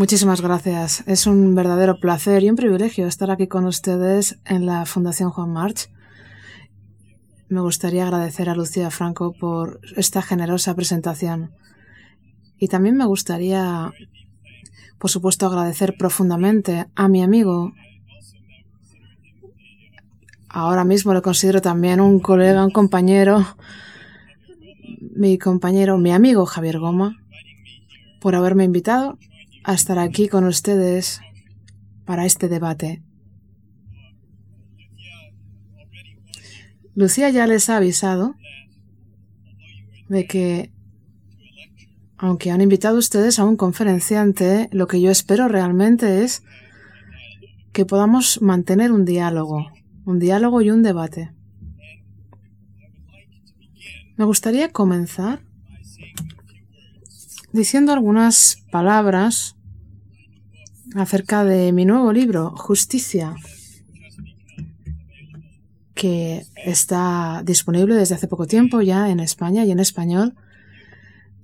Muchísimas gracias. Es un verdadero placer y un privilegio estar aquí con ustedes en la Fundación Juan March. Me gustaría agradecer a Lucía Franco por esta generosa presentación. Y también me gustaría, por supuesto, agradecer profundamente a mi amigo. Ahora mismo le considero también un colega, un compañero, mi compañero, mi amigo Javier Goma, por haberme invitado a estar aquí con ustedes para este debate. Lucía ya les ha avisado de que, aunque han invitado ustedes a un conferenciante, lo que yo espero realmente es que podamos mantener un diálogo, un diálogo y un debate. Me gustaría comenzar diciendo algunas palabras acerca de mi nuevo libro, Justicia, que está disponible desde hace poco tiempo ya en España y en español,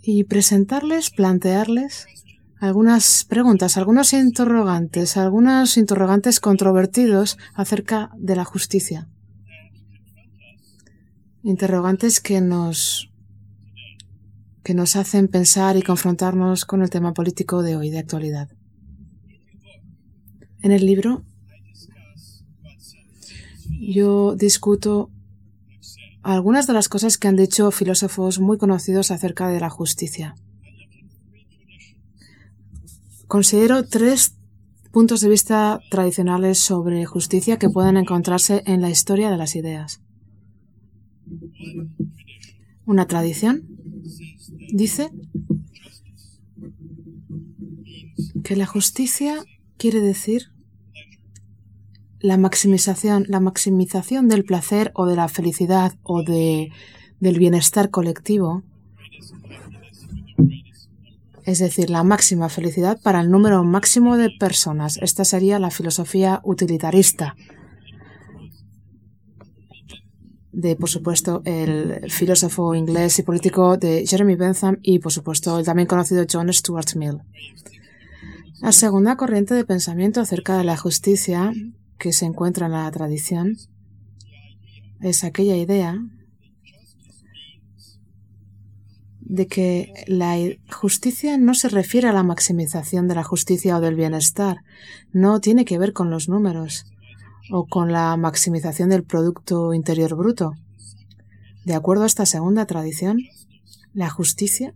y presentarles, plantearles algunas preguntas, algunos interrogantes, algunos interrogantes controvertidos acerca de la justicia. Interrogantes que nos que nos hacen pensar y confrontarnos con el tema político de hoy, de actualidad. En el libro yo discuto algunas de las cosas que han dicho filósofos muy conocidos acerca de la justicia. Considero tres puntos de vista tradicionales sobre justicia que pueden encontrarse en la historia de las ideas. Una tradición dice que la justicia quiere decir la maximización, la maximización del placer o de la felicidad o de, del bienestar colectivo, es decir, la máxima felicidad para el número máximo de personas. Esta sería la filosofía utilitarista de, por supuesto, el filósofo inglés y político de Jeremy Bentham y, por supuesto, el también conocido John Stuart Mill. La segunda corriente de pensamiento acerca de la justicia que se encuentra en la tradición es aquella idea de que la justicia no se refiere a la maximización de la justicia o del bienestar, no tiene que ver con los números, o con la maximización del Producto Interior Bruto. De acuerdo a esta segunda tradición, la justicia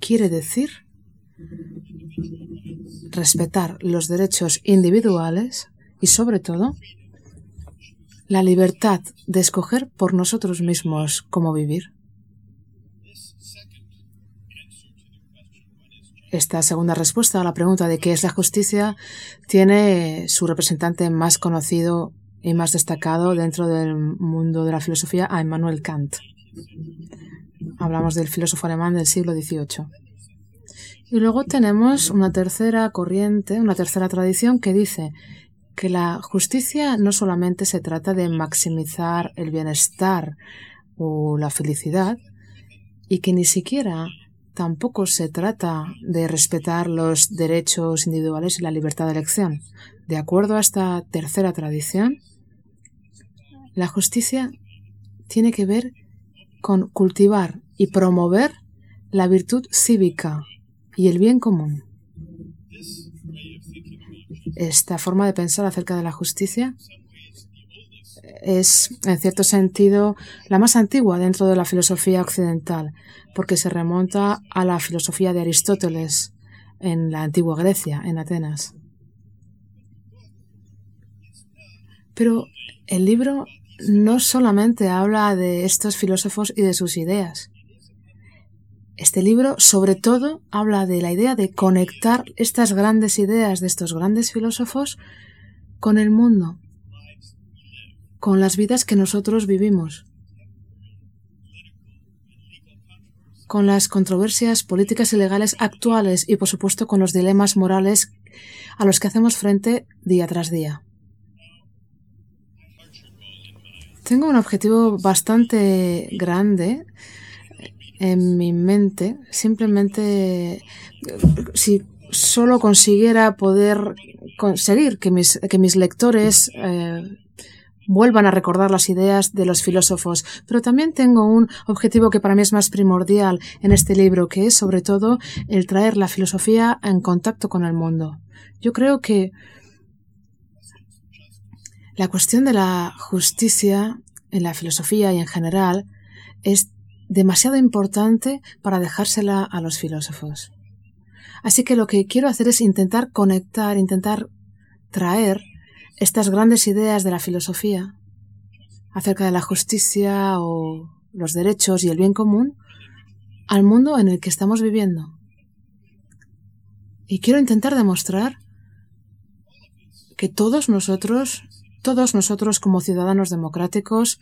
quiere decir respetar los derechos individuales y, sobre todo, la libertad de escoger por nosotros mismos cómo vivir. Esta segunda respuesta a la pregunta de qué es la justicia tiene su representante más conocido y más destacado dentro del mundo de la filosofía a Immanuel Kant. Hablamos del filósofo alemán del siglo XVIII. Y luego tenemos una tercera corriente, una tercera tradición que dice que la justicia no solamente se trata de maximizar el bienestar o la felicidad, y que ni siquiera tampoco se trata de respetar los derechos individuales y la libertad de elección. De acuerdo a esta tercera tradición, la justicia tiene que ver con cultivar y promover la virtud cívica y el bien común. Esta forma de pensar acerca de la justicia es, en cierto sentido, la más antigua dentro de la filosofía occidental, porque se remonta a la filosofía de Aristóteles en la antigua Grecia, en Atenas. Pero el libro no solamente habla de estos filósofos y de sus ideas. Este libro, sobre todo, habla de la idea de conectar estas grandes ideas de estos grandes filósofos con el mundo, con las vidas que nosotros vivimos, con las controversias políticas y legales actuales y, por supuesto, con los dilemas morales a los que hacemos frente día tras día. Tengo un objetivo bastante grande en mi mente. Simplemente, si solo consiguiera poder conseguir que mis, que mis lectores eh, vuelvan a recordar las ideas de los filósofos, pero también tengo un objetivo que para mí es más primordial en este libro, que es sobre todo el traer la filosofía en contacto con el mundo. Yo creo que la cuestión de la justicia en la filosofía y en general es demasiado importante para dejársela a los filósofos. Así que lo que quiero hacer es intentar conectar, intentar traer estas grandes ideas de la filosofía acerca de la justicia o los derechos y el bien común al mundo en el que estamos viviendo. Y quiero intentar demostrar que todos nosotros, todos nosotros como ciudadanos democráticos,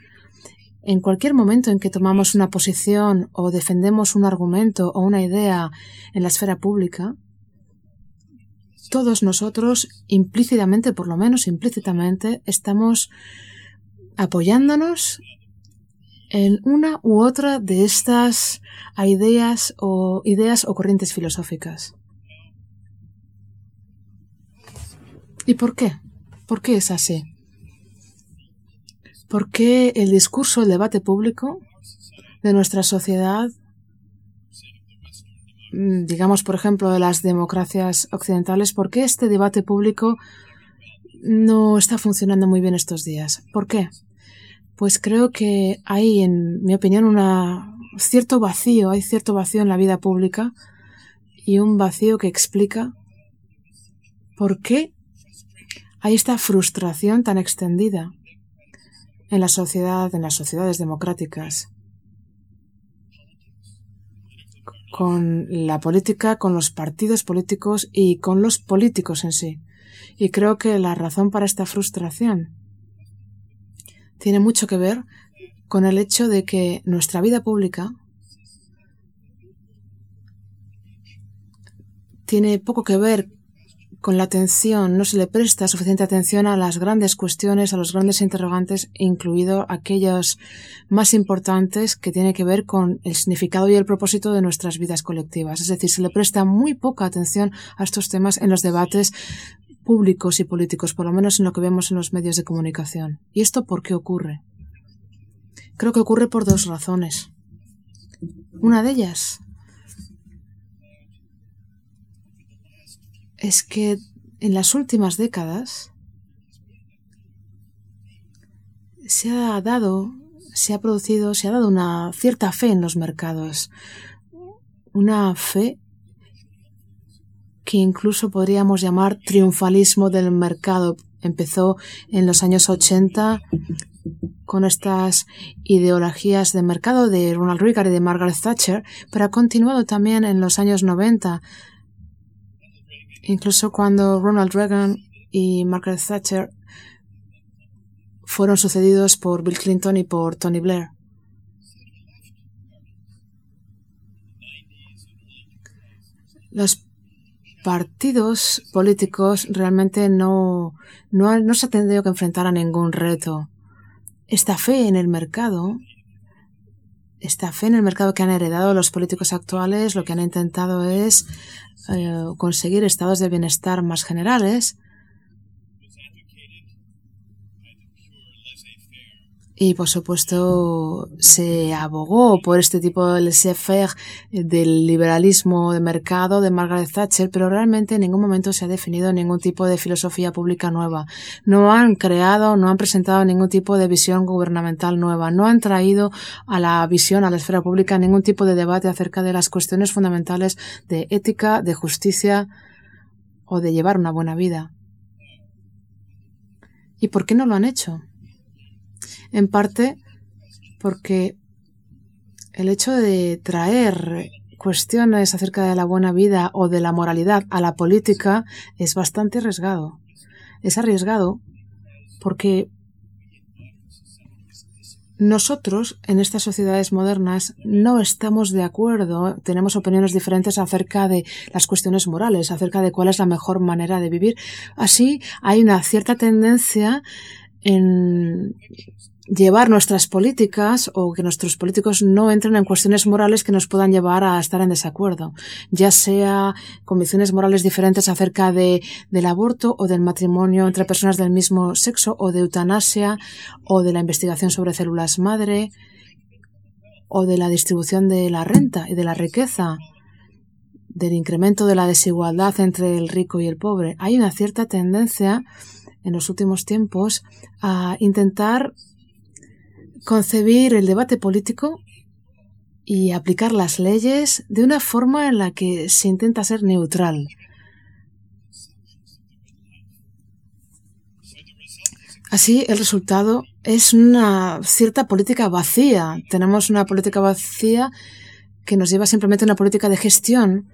en cualquier momento en que tomamos una posición o defendemos un argumento o una idea en la esfera pública, todos nosotros, implícitamente, por lo menos implícitamente, estamos apoyándonos en una u otra de estas ideas o ideas o corrientes filosóficas. ¿Y por qué? ¿Por qué es así? ¿Por qué el discurso, el debate público de nuestra sociedad digamos, por ejemplo, de las democracias occidentales, ¿por qué este debate público no está funcionando muy bien estos días? ¿Por qué? Pues creo que hay, en mi opinión, un cierto vacío, hay cierto vacío en la vida pública y un vacío que explica por qué hay esta frustración tan extendida en la sociedad, en las sociedades democráticas. Con la política, con los partidos políticos y con los políticos en sí. Y creo que la razón para esta frustración tiene mucho que ver con el hecho de que nuestra vida pública tiene poco que ver con la atención, no se le presta suficiente atención a las grandes cuestiones, a los grandes interrogantes, incluido aquellos más importantes que tienen que ver con el significado y el propósito de nuestras vidas colectivas. Es decir, se le presta muy poca atención a estos temas en los debates públicos y políticos, por lo menos en lo que vemos en los medios de comunicación. ¿Y esto por qué ocurre? Creo que ocurre por dos razones. Una de ellas es que en las últimas décadas se ha dado, se ha producido, se ha dado una cierta fe en los mercados, una fe que incluso podríamos llamar triunfalismo del mercado. Empezó en los años 80 con estas ideologías de mercado de Ronald Reagan y de Margaret Thatcher, pero ha continuado también en los años 90 Incluso cuando Ronald Reagan y Margaret Thatcher fueron sucedidos por Bill Clinton y por Tony Blair. Los partidos políticos realmente no, no, no se han tenido que enfrentar a ningún reto. Esta fe en el mercado esta fe en el mercado que han heredado los políticos actuales lo que han intentado es eh, conseguir estados de bienestar más generales Y por supuesto se abogó por este tipo de laissez-faire del liberalismo de mercado de Margaret Thatcher, pero realmente en ningún momento se ha definido ningún tipo de filosofía pública nueva. No han creado, no han presentado ningún tipo de visión gubernamental nueva. No han traído a la visión, a la esfera pública, ningún tipo de debate acerca de las cuestiones fundamentales de ética, de justicia o de llevar una buena vida. ¿Y por qué no lo han hecho? En parte porque el hecho de traer cuestiones acerca de la buena vida o de la moralidad a la política es bastante arriesgado. Es arriesgado porque nosotros en estas sociedades modernas no estamos de acuerdo, tenemos opiniones diferentes acerca de las cuestiones morales, acerca de cuál es la mejor manera de vivir. Así hay una cierta tendencia en llevar nuestras políticas o que nuestros políticos no entren en cuestiones morales que nos puedan llevar a estar en desacuerdo, ya sea convicciones morales diferentes acerca de, del aborto o del matrimonio entre personas del mismo sexo o de eutanasia o de la investigación sobre células madre o de la distribución de la renta y de la riqueza del incremento de la desigualdad entre el rico y el pobre. Hay una cierta tendencia en los últimos tiempos a intentar concebir el debate político y aplicar las leyes de una forma en la que se intenta ser neutral. Así, el resultado es una cierta política vacía. Tenemos una política vacía que nos lleva simplemente a una política de gestión,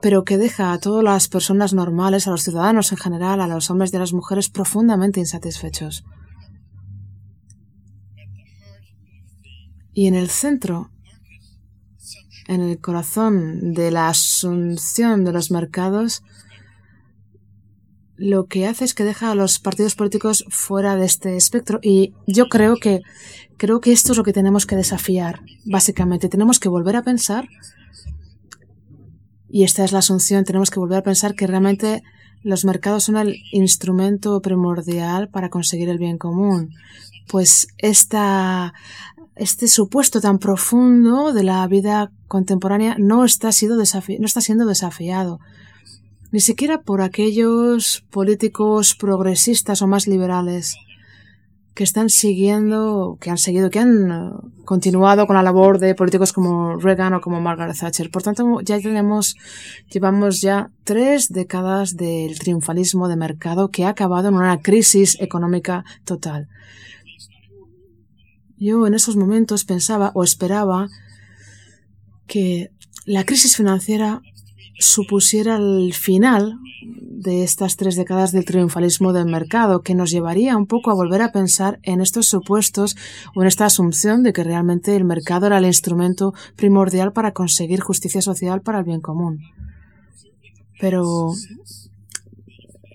pero que deja a todas las personas normales, a los ciudadanos en general, a los hombres y a las mujeres profundamente insatisfechos. Y en el centro, en el corazón de la asunción de los mercados, lo que hace es que deja a los partidos políticos fuera de este espectro. Y yo creo que creo que esto es lo que tenemos que desafiar. Básicamente, tenemos que volver a pensar, y esta es la asunción, tenemos que volver a pensar que realmente los mercados son el instrumento primordial para conseguir el bien común. Pues esta este supuesto tan profundo de la vida contemporánea no está, siendo desafiado, ni siquiera por aquellos políticos progresistas o más liberales que están siguiendo, que han seguido, que han eh, continuado con la labor de políticos como Reagan o como Margaret Thatcher. Por tanto, ya tenemos, llevamos ya tres décadas del triunfalismo de mercado que ha acabado en una crisis económica total. Yo en esos momentos pensaba o esperaba que la crisis financiera supusiera el final de estas tres décadas del triunfalismo del mercado, que nos llevaría un poco a volver a pensar en estos supuestos o en esta asunción de que realmente el mercado era el instrumento primordial para conseguir justicia social para el bien común. Pero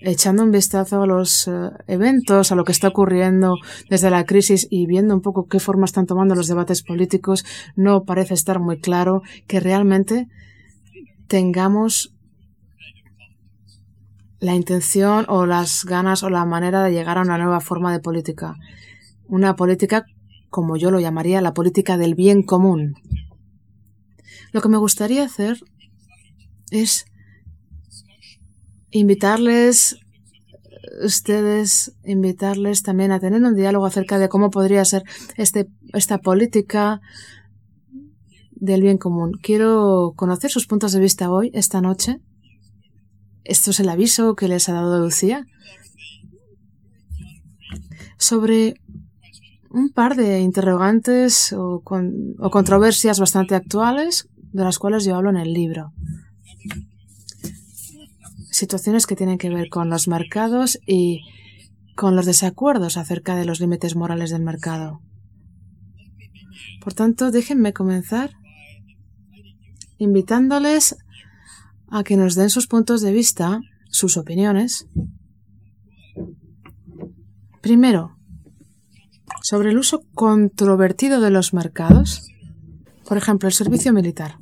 echando un vistazo a los eh, eventos, a lo que está ocurriendo desde la crisis y viendo un poco qué forma están tomando los debates políticos, no parece estar muy claro que realmente tengamos la intención o las ganas o la manera de llegar a una nueva forma de política. Una política, como yo lo llamaría, la política del bien común. Lo que me gustaría hacer es invitarles ustedes invitarles también a tener un diálogo acerca de cómo podría ser este, esta política del bien común. Quiero conocer sus puntos de vista hoy, esta noche. Esto es el aviso que les ha dado Lucía sobre un par de interrogantes o, o controversias bastante actuales de las cuales yo hablo en el libro situaciones que tienen que ver con los mercados y con los desacuerdos acerca de los límites morales del mercado. Por tanto, déjenme comenzar invitándoles a que nos den sus puntos de vista, sus opiniones. Primero, sobre el uso controvertido de los mercados, por ejemplo, el servicio militar.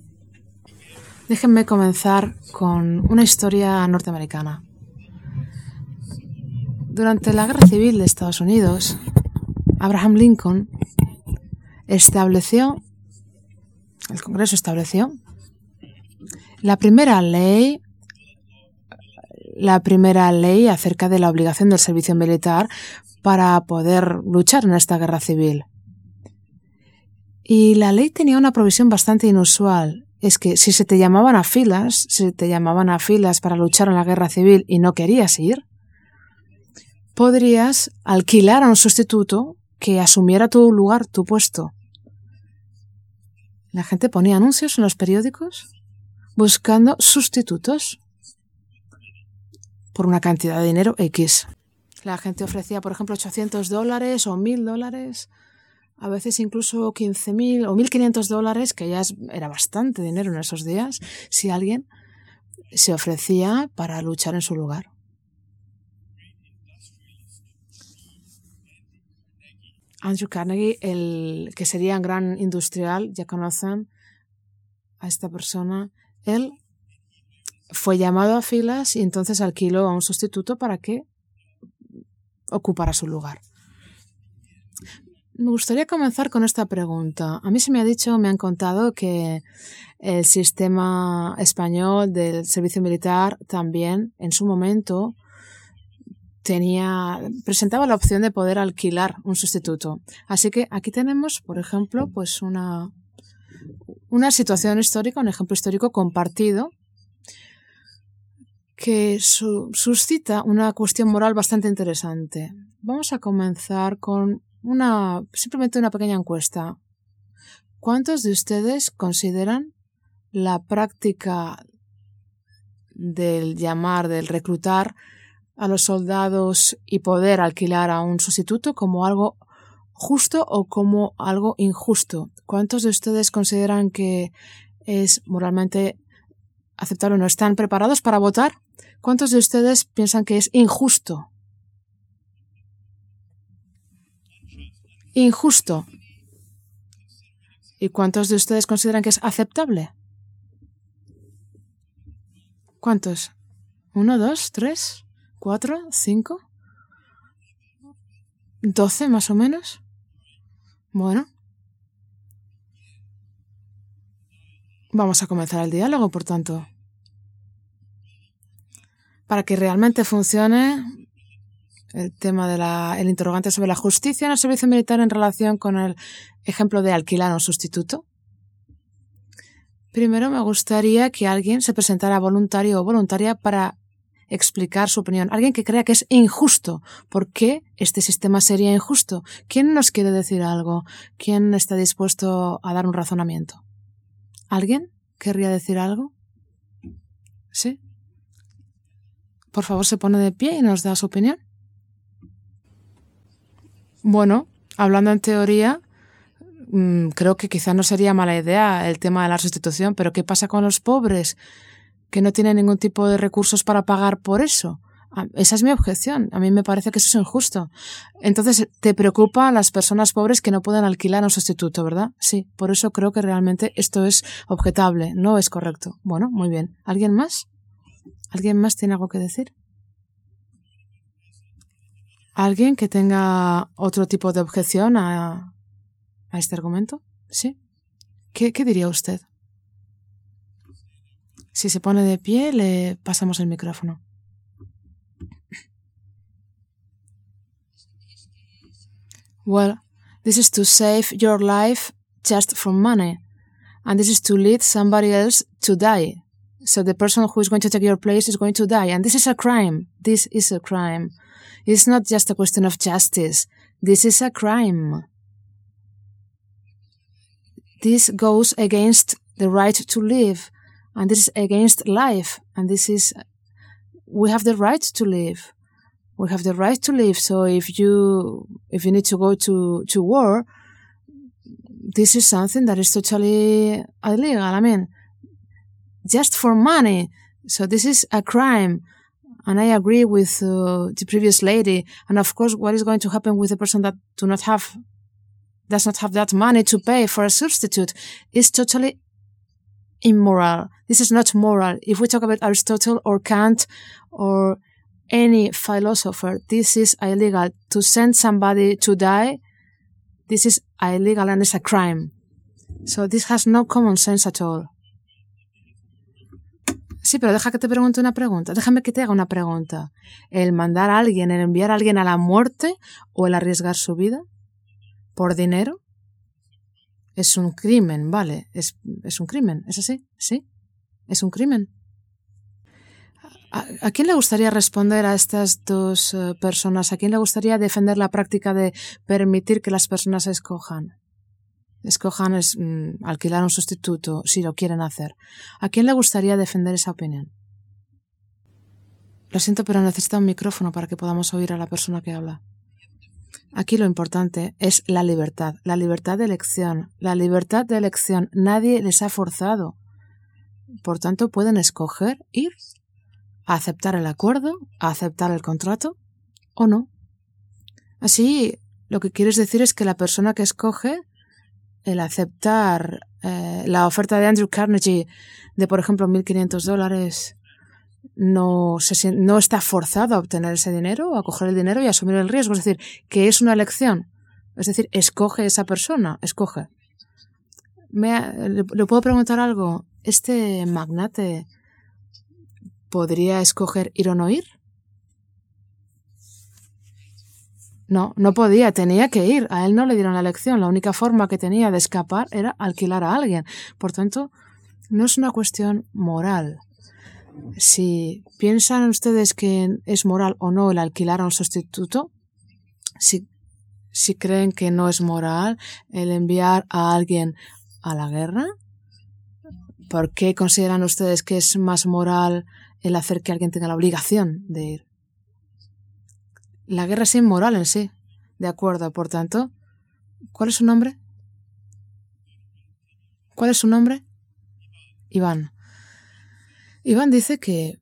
Déjenme comenzar con una historia norteamericana. Durante la Guerra Civil de Estados Unidos, Abraham Lincoln estableció, el Congreso estableció, la primera ley, la primera ley acerca de la obligación del servicio militar para poder luchar en esta guerra civil. Y la ley tenía una provisión bastante inusual es que si se te llamaban a filas, si te llamaban a filas para luchar en la guerra civil y no querías ir, podrías alquilar a un sustituto que asumiera tu lugar, tu puesto. La gente ponía anuncios en los periódicos buscando sustitutos por una cantidad de dinero X. La gente ofrecía, por ejemplo, 800 dólares o 1000 dólares a veces incluso 15.000 o 1.500 dólares, que ya era bastante dinero en esos días, si alguien se ofrecía para luchar en su lugar. Andrew Carnegie, el que sería un gran industrial, ya conocen a esta persona, él fue llamado a filas y entonces alquiló a un sustituto para que ocupara su lugar. Me gustaría comenzar con esta pregunta. A mí se me ha dicho, me han contado que el sistema español del servicio militar también en su momento tenía presentaba la opción de poder alquilar un sustituto. Así que aquí tenemos, por ejemplo, pues una una situación histórica, un ejemplo histórico compartido que suscita una cuestión moral bastante interesante. Vamos a comenzar con una simplemente una pequeña encuesta. ¿Cuántos de ustedes consideran la práctica del llamar, del reclutar a los soldados y poder alquilar a un sustituto como algo justo o como algo injusto? ¿Cuántos de ustedes consideran que es moralmente aceptable o no? ¿Están preparados para votar? ¿Cuántos de ustedes piensan que es injusto? Injusto. ¿Y cuántos de ustedes consideran que es aceptable? ¿Cuántos? ¿Uno, dos, tres, cuatro, cinco? ¿Doce más o menos? Bueno. Vamos a comenzar el diálogo, por tanto. Para que realmente funcione el tema del interrogante sobre la justicia en el servicio militar en relación con el ejemplo de alquilar un sustituto. Primero me gustaría que alguien se presentara voluntario o voluntaria para explicar su opinión. Alguien que crea que es injusto. ¿Por qué este sistema sería injusto? ¿Quién nos quiere decir algo? ¿Quién está dispuesto a dar un razonamiento? ¿Alguien querría decir algo? ¿Sí? Por favor, se pone de pie y nos da su opinión. Bueno, hablando en teoría, mm, creo que quizá no sería mala idea el tema de la sustitución, pero ¿qué pasa con los pobres? que no tienen ningún tipo de recursos para pagar por eso. Ah, esa es mi objeción. A mí me parece que eso es injusto. Entonces, te preocupa a las personas pobres que no pueden alquilar un sustituto, ¿verdad? Sí, por eso creo que realmente esto es objetable, no es correcto. Bueno, muy bien. ¿Alguien más? ¿Alguien más tiene algo que decir? ¿Alguien que tenga otro tipo de objeción a, este argumento? ¿Sí? ¿Qué, ¿Qué diría usted? Si se pone de pie, le pasamos el micrófono. Well, this is to save your life just from money. And this is to lead somebody else to die. So the person who is going to take your place is going to die. And this is a crime. This is a crime. It's not just a question of justice. This is a crime. This goes against the right to live and this is against life and this is we have the right to live we have the right to live so if you if you need to go to to war this is something that is totally illegal i mean just for money so this is a crime and i agree with uh, the previous lady and of course what is going to happen with the person that do not have does not have that money to pay for a substitute is totally immoral. This is not moral. If we talk about Aristotle or Kant or any philosopher, this is illegal. To send somebody to die, this is illegal and it's a crime. So this has no common sense at all. Sí, pero deja que te pregunte una pregunta. Déjame que te haga una pregunta. ¿El mandar a alguien, el enviar a alguien a la muerte o el arriesgar su vida por dinero? Es un crimen, vale. Es, es un crimen, ¿es así? Sí. Es un crimen. ¿A, quién le gustaría responder a estas dos eh, personas? ¿A quién le gustaría defender la práctica de permitir que las personas escojan? Escojan es, mm, alquilar un sustituto si lo quieren hacer. ¿A quién le gustaría defender esa opinión? Lo siento, pero necesita un micrófono para que podamos oír a la persona que habla. Aquí lo importante es la libertad, la libertad de elección, la libertad de elección. Nadie les ha forzado. Por tanto, pueden escoger ir a aceptar el acuerdo, a aceptar el contrato o no. Así, Lo que quieres decir es que la persona que escoge el aceptar eh, la oferta de Andrew Carnegie de, por ejemplo, 1.500 dólares, no, se, no está forzado a obtener ese dinero, a coger el dinero y asumir el riesgo. Es decir, que es una elección. Es decir, escoge esa persona, escoge. ¿Me, le, ¿Le puedo preguntar algo? ¿Este magnate podría escoger ir o no ir? No, no podía, tenía que ir. A él no le dieron la elección. La única forma que tenía de escapar era alquilar a alguien. Por tanto, no es una cuestión moral. Si piensan ustedes que es moral o no el alquilar a un sustituto, si, si creen que no es moral el enviar a alguien a la guerra, ¿por qué consideran ustedes que es más moral el hacer que alguien tenga la obligación de ir? La guerra es inmoral en sí. De acuerdo, por tanto. ¿Cuál es su nombre? ¿Cuál es su nombre? Iván. Iván dice que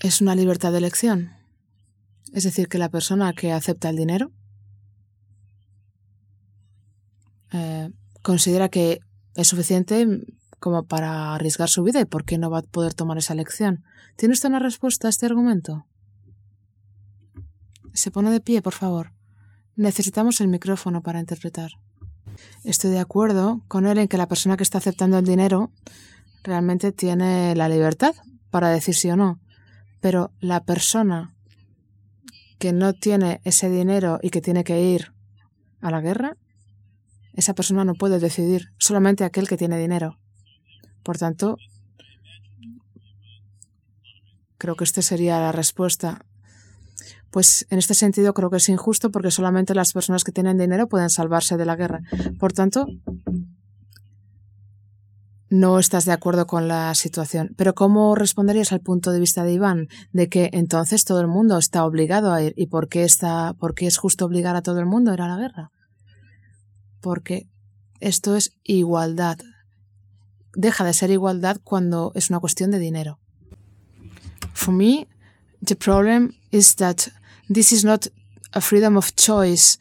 es una libertad de elección. Es decir, que la persona que acepta el dinero eh, considera que es suficiente como para arriesgar su vida y por qué no va a poder tomar esa elección. ¿Tiene usted una respuesta a este argumento? Se pone de pie, por favor. Necesitamos el micrófono para interpretar. Estoy de acuerdo con él en que la persona que está aceptando el dinero realmente tiene la libertad para decir sí o no. Pero la persona que no tiene ese dinero y que tiene que ir a la guerra, esa persona no puede decidir, solamente aquel que tiene dinero. Por tanto, creo que esta sería la respuesta pues en este sentido creo que es injusto porque solamente las personas que tienen dinero pueden salvarse de la guerra. Por tanto, no estás de acuerdo con la situación. Pero ¿cómo responderías al punto de vista de Iván de que entonces todo el mundo está obligado a ir? ¿Y por qué, está, por qué es justo obligar a todo el mundo a ir a la guerra? Porque esto es igualdad. Deja de ser igualdad cuando es una cuestión de dinero. For me, the problem is that this is not a freedom of choice.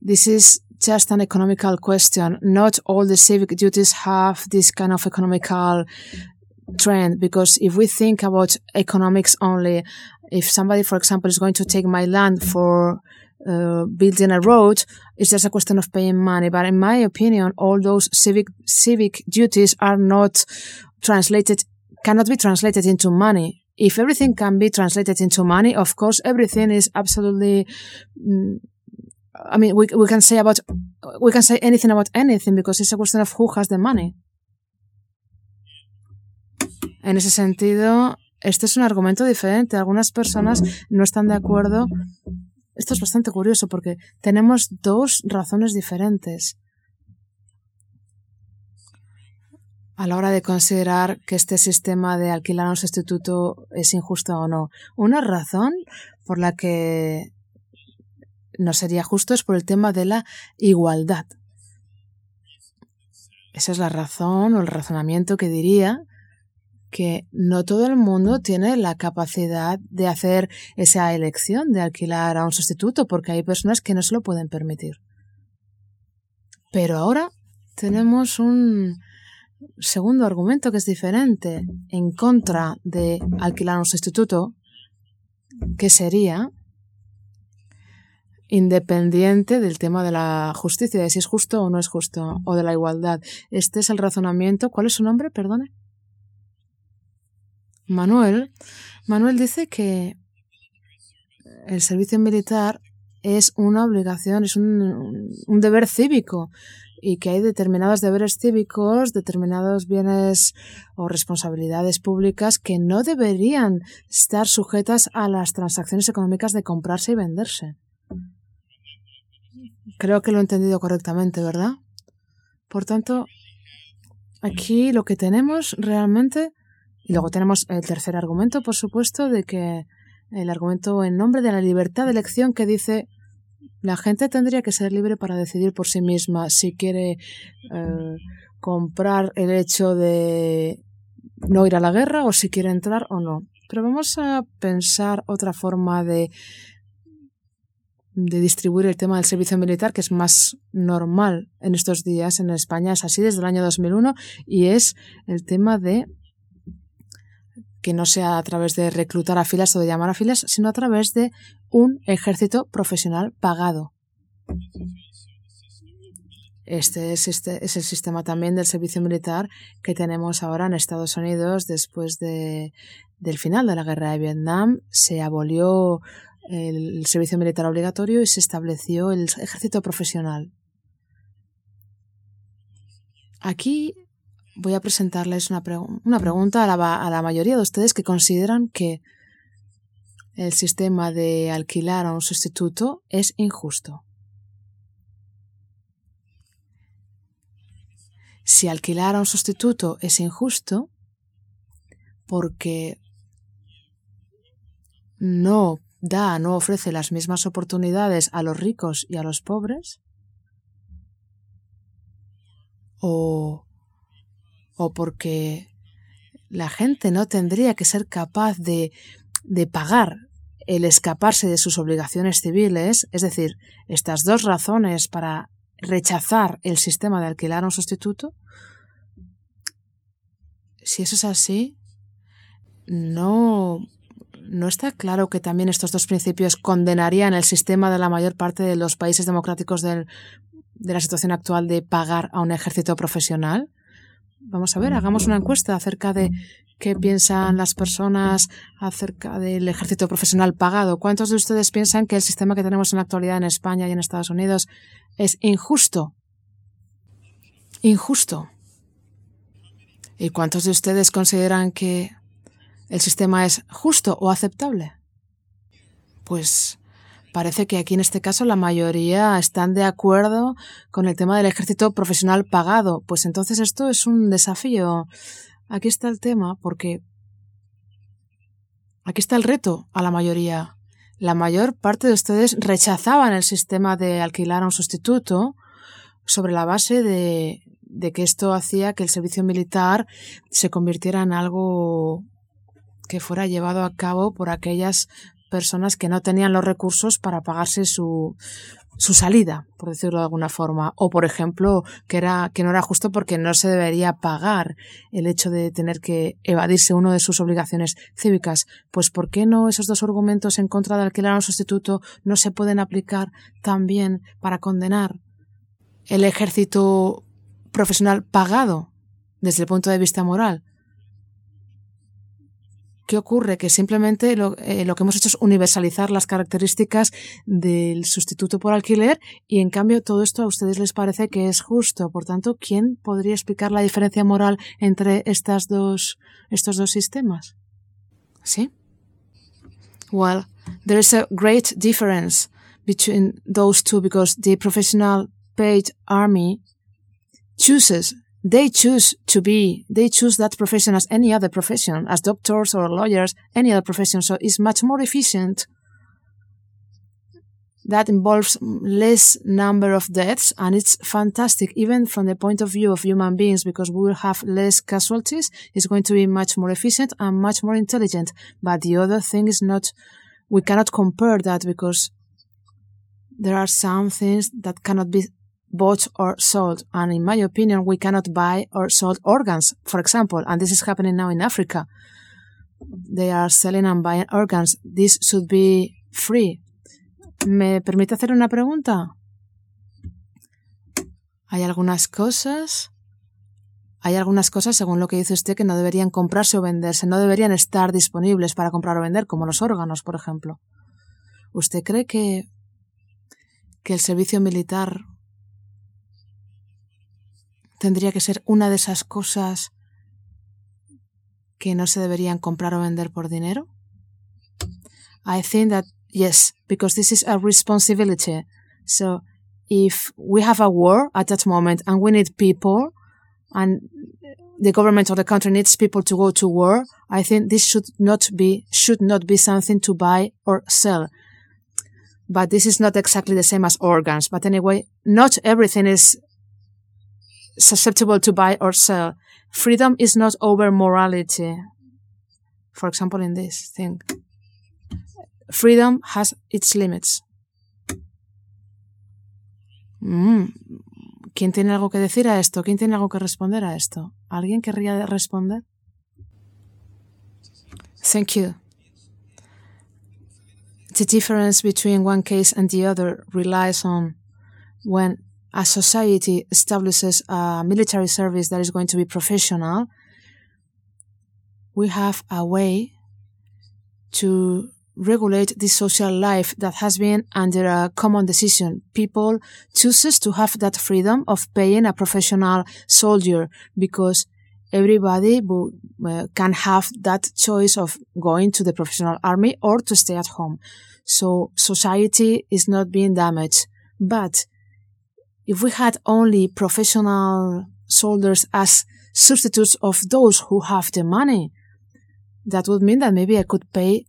This is just an economical question. Not all the civic duties have this kind of economical trend because if we think about economics only, if somebody, for example, is going to take my land for uh, building a road, it's just a question of paying money. But in my opinion, all those civic civic duties are not translated, cannot be translated into money if everything can be translated into money, of course, everything is absolutely. Mm, I mean, we we can say about we can say anything about anything because it's a question of who has the money. En ese sentido, este es un argumento diferente. Algunas personas no están de acuerdo. Esto es bastante curioso porque tenemos dos razones diferentes. A la hora de considerar que este sistema de alquilar a un sustituto es injusto o no. Una razón por la que no sería justo es por el tema de la igualdad. Esa es la razón o el razonamiento que diría que no todo el mundo tiene la capacidad de hacer esa elección de alquilar a un sustituto porque hay personas que no se lo pueden permitir. Pero ahora tenemos un, segundo argumento que es diferente en contra de alquilar un sustituto, que sería independiente del tema de la justicia, de si es justo o no es justo, o de la igualdad. Este es el razonamiento. ¿Cuál es su nombre? Perdone. Manuel. Manuel dice que el servicio militar es una obligación, es un, un deber cívico y que hay determinados deberes cívicos, determinados bienes o responsabilidades públicas que no deberían estar sujetas a las transacciones económicas de comprarse y venderse. Creo que lo he entendido correctamente, ¿verdad? Por tanto, aquí lo que tenemos realmente, y luego tenemos el tercer argumento, por supuesto, de que el argumento en nombre de la libertad de elección que dice la gente tendría que ser libre para decidir por sí misma si quiere eh, comprar el hecho de no ir a la guerra o si quiere entrar o no. Pero vamos a pensar otra forma de de distribuir el tema del servicio militar, que es más normal en estos días en España, es así desde el año 2001, y es el tema de que no sea a través de reclutar a filas o de llamar a filas, sino a través de un ejército profesional pagado. Este es, este es el sistema también del servicio militar que tenemos ahora en Estados Unidos después de, del final de la guerra de Vietnam. Se abolió el servicio militar obligatorio y se estableció el ejército profesional. Aquí voy a presentarles una, una pregunta a la mayoría de ustedes que consideran que el sistema de alquilar a un sustituto es injusto. Si alquilar a un sustituto es injusto porque no da, no ofrece las mismas oportunidades a los ricos y a los pobres? ¿O, o porque la gente no tendría que ser capaz de, de pagar el escaparse de sus obligaciones civiles? Es decir, estas dos razones para rechazar el sistema de alquilar a un sustituto? Si eso es así, no ¿no está claro que también estos dos principios condenarían el sistema de la mayor parte de los países democráticos de la situación actual de pagar a un ejército profesional? Vamos a ver, hagamos una encuesta acerca de qué piensan las personas acerca del ejército profesional pagado. ¿Cuántos de ustedes piensan que el sistema que tenemos en la actualidad en España y en Estados Unidos es injusto? Injusto. ¿Y cuántos de ustedes consideran que el sistema es justo o aceptable? Pues parece que aquí en este caso la mayoría están de acuerdo con el tema del ejército profesional pagado. Pues entonces esto es un desafío. Aquí está el tema porque aquí está el reto a la mayoría. La mayor parte de ustedes rechazaban el sistema de alquilar a un sustituto sobre la base de, de que esto hacía que el servicio militar se convirtiera en algo que fuera llevado a cabo por aquellas personas que no tenían los recursos para pagarse su, su salida, por decirlo de alguna forma, o por ejemplo que era que no era justo porque no se debería pagar el hecho de tener que evadirse uno de sus obligaciones cívicas. Pues ¿por qué no esos dos argumentos en contra de alquilar a un sustituto no se pueden aplicar también para condenar el ejército profesional pagado desde el punto de vista moral? ¿Qué ocurre? Que simplemente lo, eh, lo, que hemos hecho es universalizar las características del sustituto por alquiler y en cambio todo esto a ustedes les parece que es justo. Por tanto, ¿quién podría explicar la diferencia moral entre estas dos, estos dos sistemas? ¿Sí? Well, there is a great difference between those two because the professional paid army chooses they choose to be, they choose that profession as any other profession, as doctors or lawyers, any other profession. So it's much more efficient. That involves less number of deaths and it's fantastic, even from the point of view of human beings, because we will have less casualties. It's going to be much more efficient and much more intelligent. But the other thing is not, we cannot compare that because there are some things that cannot be bought or sold. And in my opinion, we cannot buy or sold organs, for example, and this is happening now in Africa. They are selling and buying organs. This should be free. ¿Me permite hacer una pregunta? Hay algunas cosas, hay algunas cosas, según lo que dice usted, que no deberían comprarse o venderse, no deberían estar disponibles para comprar o vender, como los órganos, por ejemplo. ¿Usted cree que, que el servicio militar tendría que ser una de esas cosas que no se deberían comprar o vender por dinero? I think that yes, because this is a responsibility. So if we have a war at that moment and we need people and the government or the country needs people to go to war, I think this should not be, should not be something to buy or sell. But this is not exactly the same as organs. But anyway, not everything is susceptible to buy or sell. Freedom is not over morality. For example, in this thing, freedom has its limits. Mm. ¿Quién tiene algo que decir a esto? ¿Quién tiene algo que responder a esto? ¿Alguien querría responder? Thank you. The difference between one case and the other relies on when a society establishes a military service that is going to be professional, we have a way to regulate this social life that has been under a common decision. People chooses to have that freedom of paying a professional soldier because everybody uh, can have that choice of going to the professional army or to stay at home. So society is not being damaged. But if we had only professional soldiers as substitutes of those who have the money, that would mean that maybe I could pay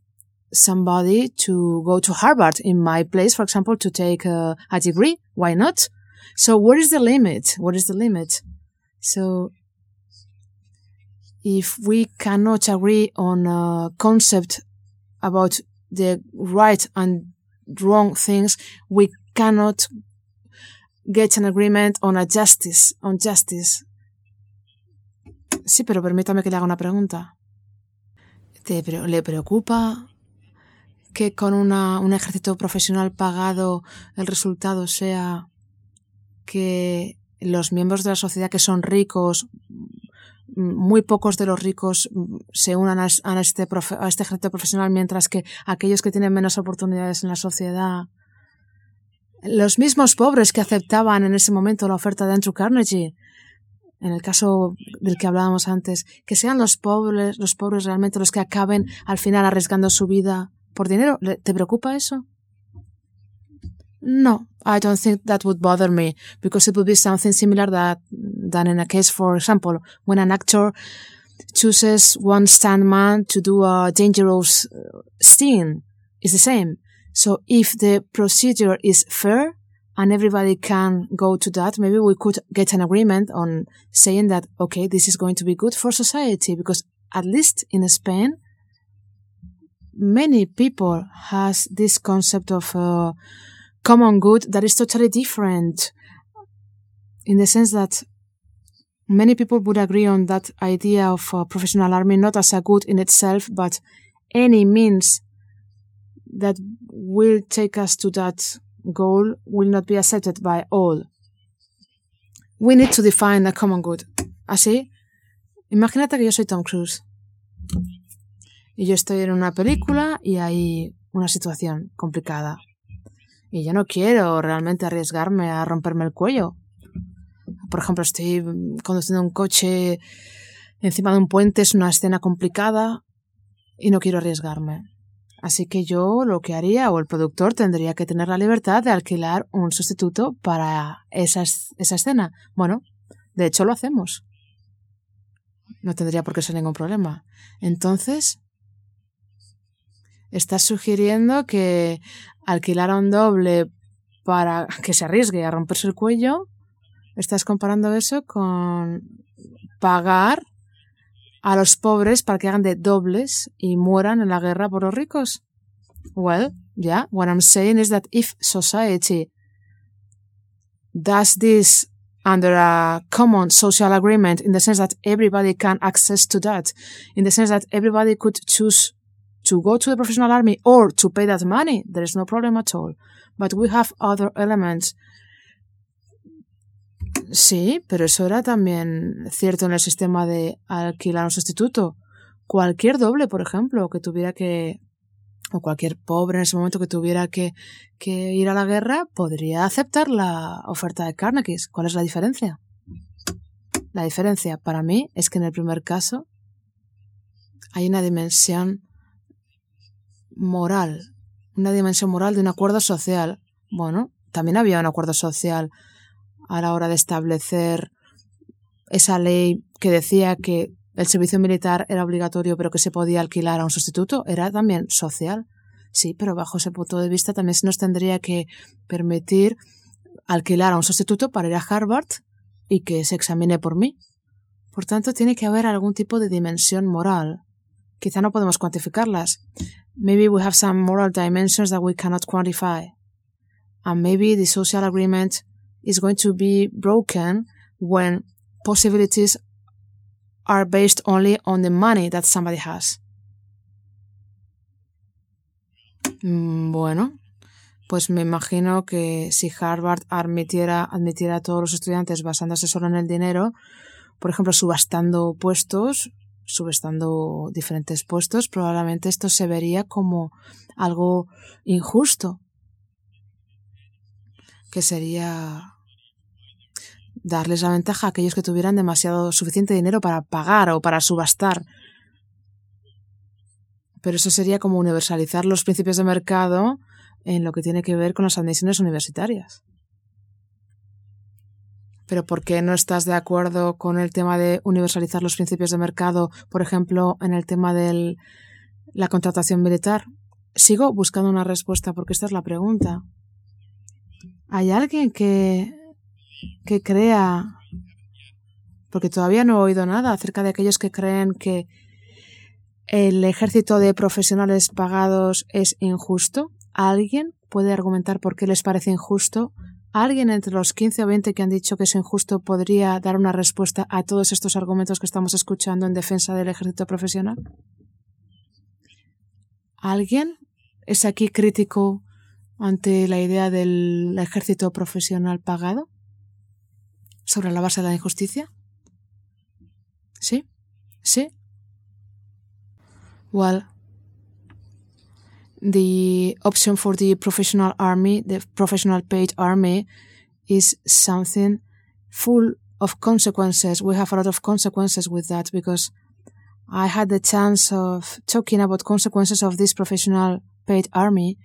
somebody to go to Harvard in my place, for example, to take a, a degree. Why not? So what is the limit? What is the limit? So if we cannot agree on a concept about the right and wrong things, we cannot get an agreement on a justice, on justice. Sí, pero permítame que le haga una pregunta. ¿Te, ¿Le preocupa que con un ejército profesional pagado el resultado sea que los miembros de la sociedad que son ricos, muy pocos de los ricos se unan a, este, a este ejército profesional, mientras que aquellos que tienen menos oportunidades en la sociedad, los mismos pobres que aceptaban en ese momento la oferta de Andrew Carnegie, en el caso del que hablábamos antes, que sean los pobres, los pobres realmente los que acaben al final arriesgando su vida por dinero. ¿Te preocupa eso? No, I don't think that would bother me because it would be something similar that than in a case, for example, when an actor chooses one stuntman to do a dangerous uh, scene. It's the same. So if the procedure is fair and everybody can go to that, maybe we could get an agreement on saying that, okay, this is going to be good for society because at least in Spain, many people has this concept of uh, common good that is totally different in the sense that many people would agree on that idea of a professional army not as a good in itself but any means that will take us to that goal will not be accepted by all we need to define a common good así imagínate que yo soy Tom Cruise y yo estoy en una película y hay una situación complicada. Y yo no quiero realmente arriesgarme a romperme el cuello. Por ejemplo, estoy conduciendo un coche encima de un puente, es una escena complicada y no quiero arriesgarme. Así que yo lo que haría, o el productor tendría que tener la libertad de alquilar un sustituto para esa, esa escena. Bueno, de hecho lo hacemos. No tendría por qué ser ningún problema. Entonces, estás sugiriendo que alquilar a un doble para que se arriesgue a romperse el cuello, estás comparando eso con pagar a los pobres para que hagan de dobles y mueran en la guerra por los ricos. Well, yeah, what I'm saying is that if society does this under a common social agreement in the sense that everybody can access to that, in the sense that everybody could choose to go to the professional army or to pay that money, there is no problem at all. But we have other elements. Sí, pero eso era también cierto en el sistema de alquilar un sustituto. Cualquier doble, por ejemplo, que tuviera que, o cualquier pobre en ese momento que tuviera que, que ir a la guerra, podría aceptar la oferta de Carnegie. ¿Cuál es la diferencia? La diferencia para mí es que en el primer caso hay una dimensión moral, una dimensión moral de un acuerdo social. Bueno, también había un acuerdo social a la hora de establecer esa ley que decía que el servicio militar era obligatorio pero que se podía alquilar a un sustituto, era también social. Sí, pero bajo ese punto de vista también se nos tendría que permitir alquilar a un sustituto para ir a Harvard y que se examine por mí. Por tanto, tiene que haber algún tipo de dimensión moral. Quizá no podemos cuantificarlas, maybe we have some moral dimensions that we cannot quantify. And maybe the social agreement is going to be broken when possibilities are based only on the money that somebody has. Mm, bueno, pues me imagino que si Harvard admitiera, admitiera a todos los estudiantes basándose solo en el dinero, por ejemplo, subastando puestos, subastando diferentes puestos, probablemente esto se vería como algo injusto, que sería darles la ventaja a aquellos que tuvieran demasiado suficiente dinero para pagar o para subastar. Pero eso sería como universalizar los principios de mercado en lo que tiene que ver con las admisiones universitarias. Pero ¿por qué no estás de acuerdo con el tema de universalizar los principios de mercado, por ejemplo, en el tema de la contratación militar? Sigo buscando una respuesta porque esta es la pregunta. ¿Hay alguien que, que crea, porque todavía no he oído nada acerca de aquellos que creen que el ejército de profesionales pagados es injusto? ¿Alguien puede argumentar por qué les parece injusto ¿Alguien entre los 15 o 20 que han dicho que es injusto podría dar una respuesta a todos estos argumentos que estamos escuchando en defensa del ejército profesional? ¿Alguien es aquí crítico ante la idea del ejército profesional pagado? ¿Sobre la base de la injusticia? ¿Sí? ¿Sí? Well, the option for the professional army, the professional paid army, is something full of consequences. We have a lot of consequences with that because I had the chance of talking about consequences of this professional paid army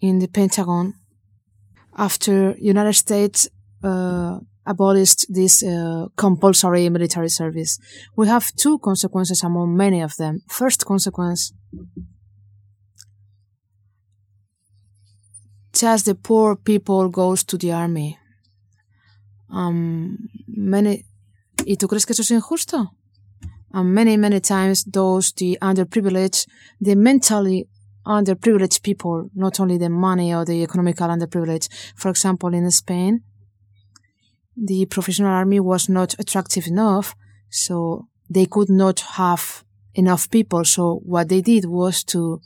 in the Pentagon after United States abolished this uh, compulsory military service. We have two consequences among many of them. First consequence just the poor people goes to the army. Um, many, ¿Y tú crees que eso es injusto? And many, many times those, the underprivileged, the mentally underprivileged people, not only the money or the economical underprivileged. For example, in Spain, the professional army was not attractive enough, so they could not have enough people. So what they did was to,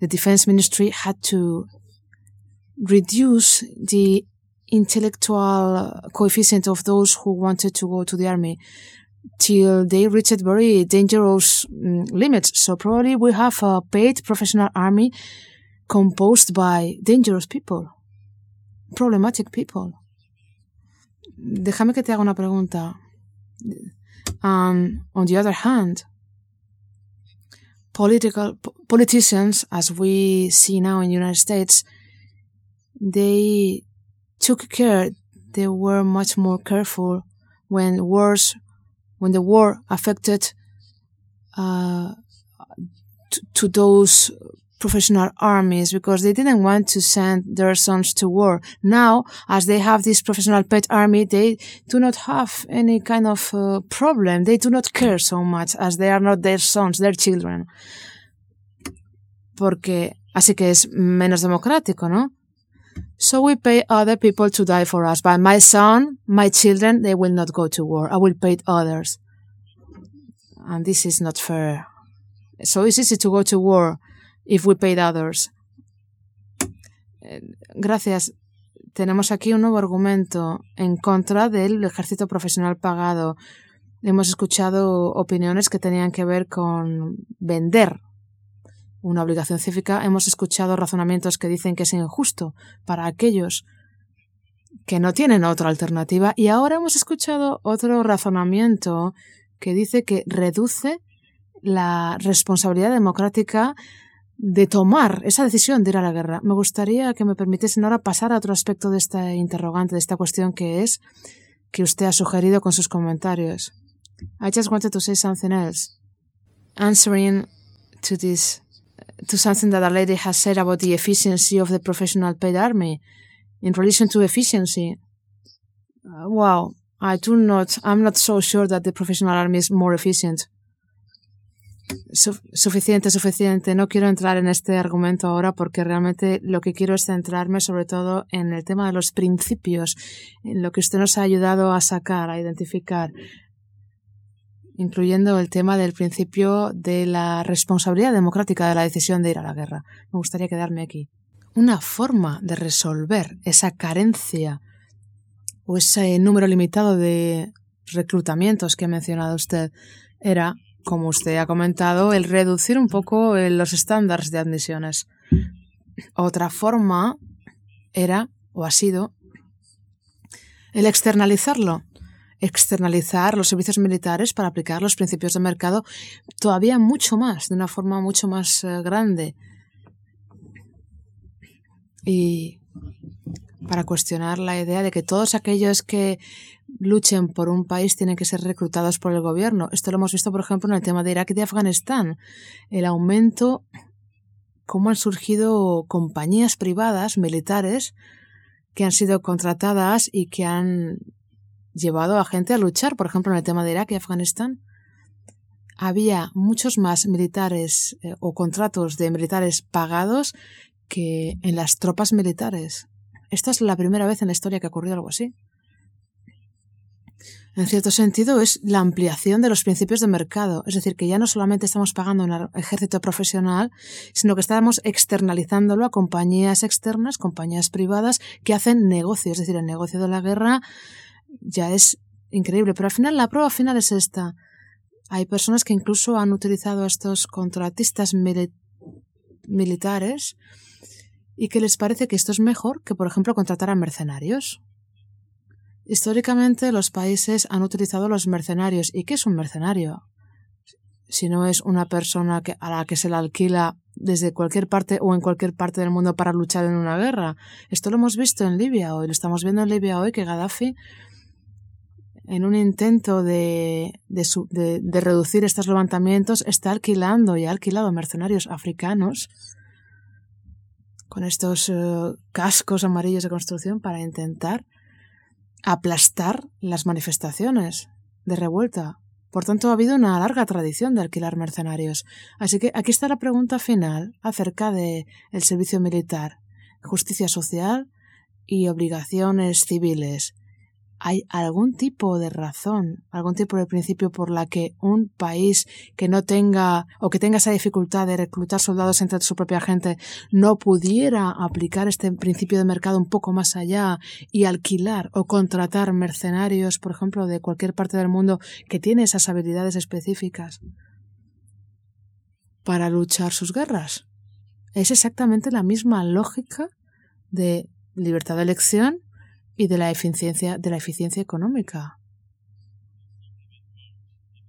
the defense ministry had to reduce the intellectual coefficient of those who wanted to go to the army till they reached very dangerous um, limits. So probably we have a paid professional army composed by dangerous people, problematic people. Déjame que te haga una pregunta. Um, on the other hand, political politicians, as we see now in the United States, they took care. They were much more careful when wars, when the war affected uh, to, to those professional armies because they didn't want to send their sons to war. Now, as they have this professional pet army, they do not have any kind of uh, problem. They do not care so much as they are not their sons, their children. Porque así que es menos democrático, ¿no? So we pay other people to die for us. But my son, my children, they will not go to war. I will pay others. And this is not fair. So it's easy to go to war if we paid others. Eh, gracias. Tenemos aquí un nuevo argumento en contra del ejército profesional pagado. Hemos escuchado opiniones que tenían que ver con vender una obligación cívica, hemos escuchado razonamientos que dicen que es injusto para aquellos que no tienen otra alternativa y ahora hemos escuchado otro razonamiento que dice que reduce la responsabilidad democrática de tomar esa decisión de ir a la guerra. Me gustaría que me permitiesen ahora pasar a otro aspecto de esta interrogante, de esta cuestión que es que usted ha sugerido con sus comentarios. I just wanted to say something else. Answering to this to something that a lady has said about the efficiency of the professional paid army in relation to efficiency. Uh, wow, I do not, I'm not so sure that the professional army is more efficient. Suficiente, suficiente. No quiero entrar en este argumento ahora porque realmente lo que quiero es centrarme sobre todo en el tema de los principios, en lo que usted nos ha ayudado a sacar, a identificar, incluyendo el tema del principio de la responsabilidad democrática de la decisión de ir a la guerra. Me gustaría quedarme aquí. Una forma de resolver esa carencia o ese número limitado de reclutamientos que ha mencionado usted era como usted ha comentado, el reducir un poco eh, los estándares de admisiones. Otra forma era, o ha sido, el externalizarlo. Externalizar los servicios militares para aplicar los principios de mercado todavía mucho más, de una forma mucho más eh, grande. Y para cuestionar la idea de que todos aquellos que luchen por un país tienen que ser reclutados por el gobierno. Esto lo hemos visto, por ejemplo, en el tema de Irak y de Afganistán. El aumento, cómo han surgido compañías privadas, militares, que han sido contratadas y que han llevado a gente a luchar, por ejemplo, en el tema de Irak y Afganistán. Había muchos más militares eh, o contratos de militares pagados que en las tropas militares. Esta es la primera vez en la historia que ha ocurrido algo así en cierto sentido, es la ampliación de los principios de mercado. Es decir, que ya no solamente estamos pagando un ejército profesional, sino que estamos externalizándolo a compañías externas, compañías privadas que hacen negocio. Es decir, el negocio de la guerra ya es increíble. Pero al final, la prueba final es esta. Hay personas que incluso han utilizado a estos contratistas militares y que les parece que esto es mejor que, por ejemplo, contratar a mercenarios. Históricamente los países han utilizado los mercenarios. ¿Y qué es un mercenario? Si no es una persona que, a la que se le alquila desde cualquier parte o en cualquier parte del mundo para luchar en una guerra. Esto lo hemos visto en Libia hoy, lo estamos viendo en Libia hoy, que Gaddafi, en un intento de, de, reducir estos levantamientos, está alquilando y ha alquilado mercenarios africanos con estos eh, cascos amarillos de construcción para intentar aplastar las manifestaciones de revuelta. Por tanto, ha habido una larga tradición de alquilar mercenarios. Así que aquí está la pregunta final acerca de el servicio militar, justicia social y obligaciones civiles. ¿Hay algún tipo de razón, algún tipo de principio por la que un país que no tenga o que tenga esa dificultad de reclutar soldados entre su propia gente no pudiera aplicar este principio de mercado un poco más allá y alquilar o contratar mercenarios, por ejemplo, de cualquier parte del mundo que tiene esas habilidades específicas para luchar sus guerras? Es exactamente la misma lógica de libertad de elección y de la eficiencia, de la eficiencia económica.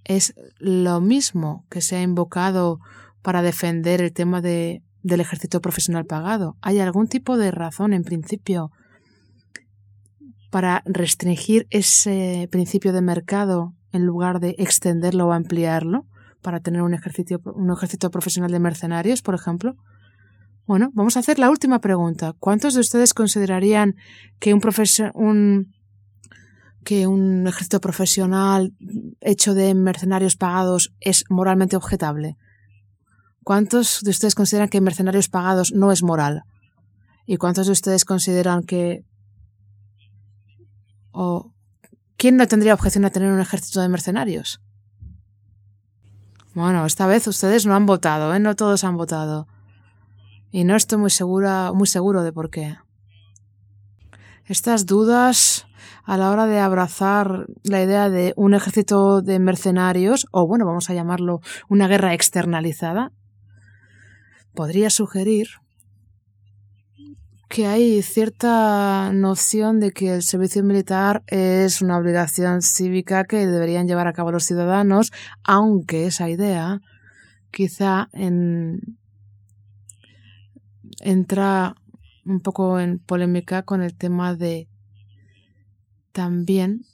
Es lo mismo que se ha invocado para defender el tema de, del ejército profesional pagado. ¿Hay algún tipo de razón, en principio, para restringir ese principio de mercado en lugar de extenderlo o ampliarlo? Para tener un ejército, un ejército profesional de mercenarios, por ejemplo. Bueno, vamos a hacer la última pregunta. ¿Cuántos de ustedes considerarían que un, un que un ejército profesional hecho de mercenarios pagados es moralmente objetable? ¿Cuántos de ustedes consideran que mercenarios pagados no es moral? ¿Y cuántos de ustedes consideran que o quién no tendría objeción a tener un ejército de mercenarios? Bueno, esta vez ustedes no han votado, ¿eh? No todos han votado. Y no estoy muy segura, muy seguro de por qué. Estas dudas a la hora de abrazar la idea de un ejército de mercenarios, o bueno, vamos a llamarlo una guerra externalizada, podría sugerir que hay cierta noción de que el servicio militar es una obligación cívica que deberían llevar a cabo los ciudadanos, aunque esa idea quizá en entra un poco en polémica con el tema de también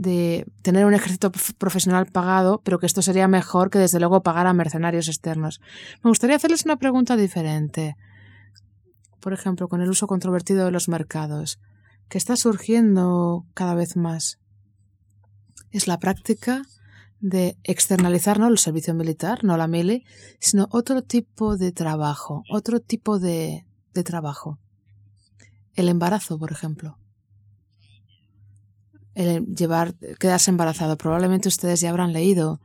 de tener un ejército profesional pagado, pero que esto sería mejor que desde luego pagar a mercenarios externos. Me gustaría hacerles una pregunta diferente. Por ejemplo, con el uso controvertido de los mercados, que está surgiendo cada vez más. ¿Es la práctica de externalizar no el servicio militar, no la mili, sino otro tipo de trabajo, otro tipo de, de trabajo. El embarazo, por ejemplo. El llevar, quedarse embarazado. Probablemente ustedes ya habrán leído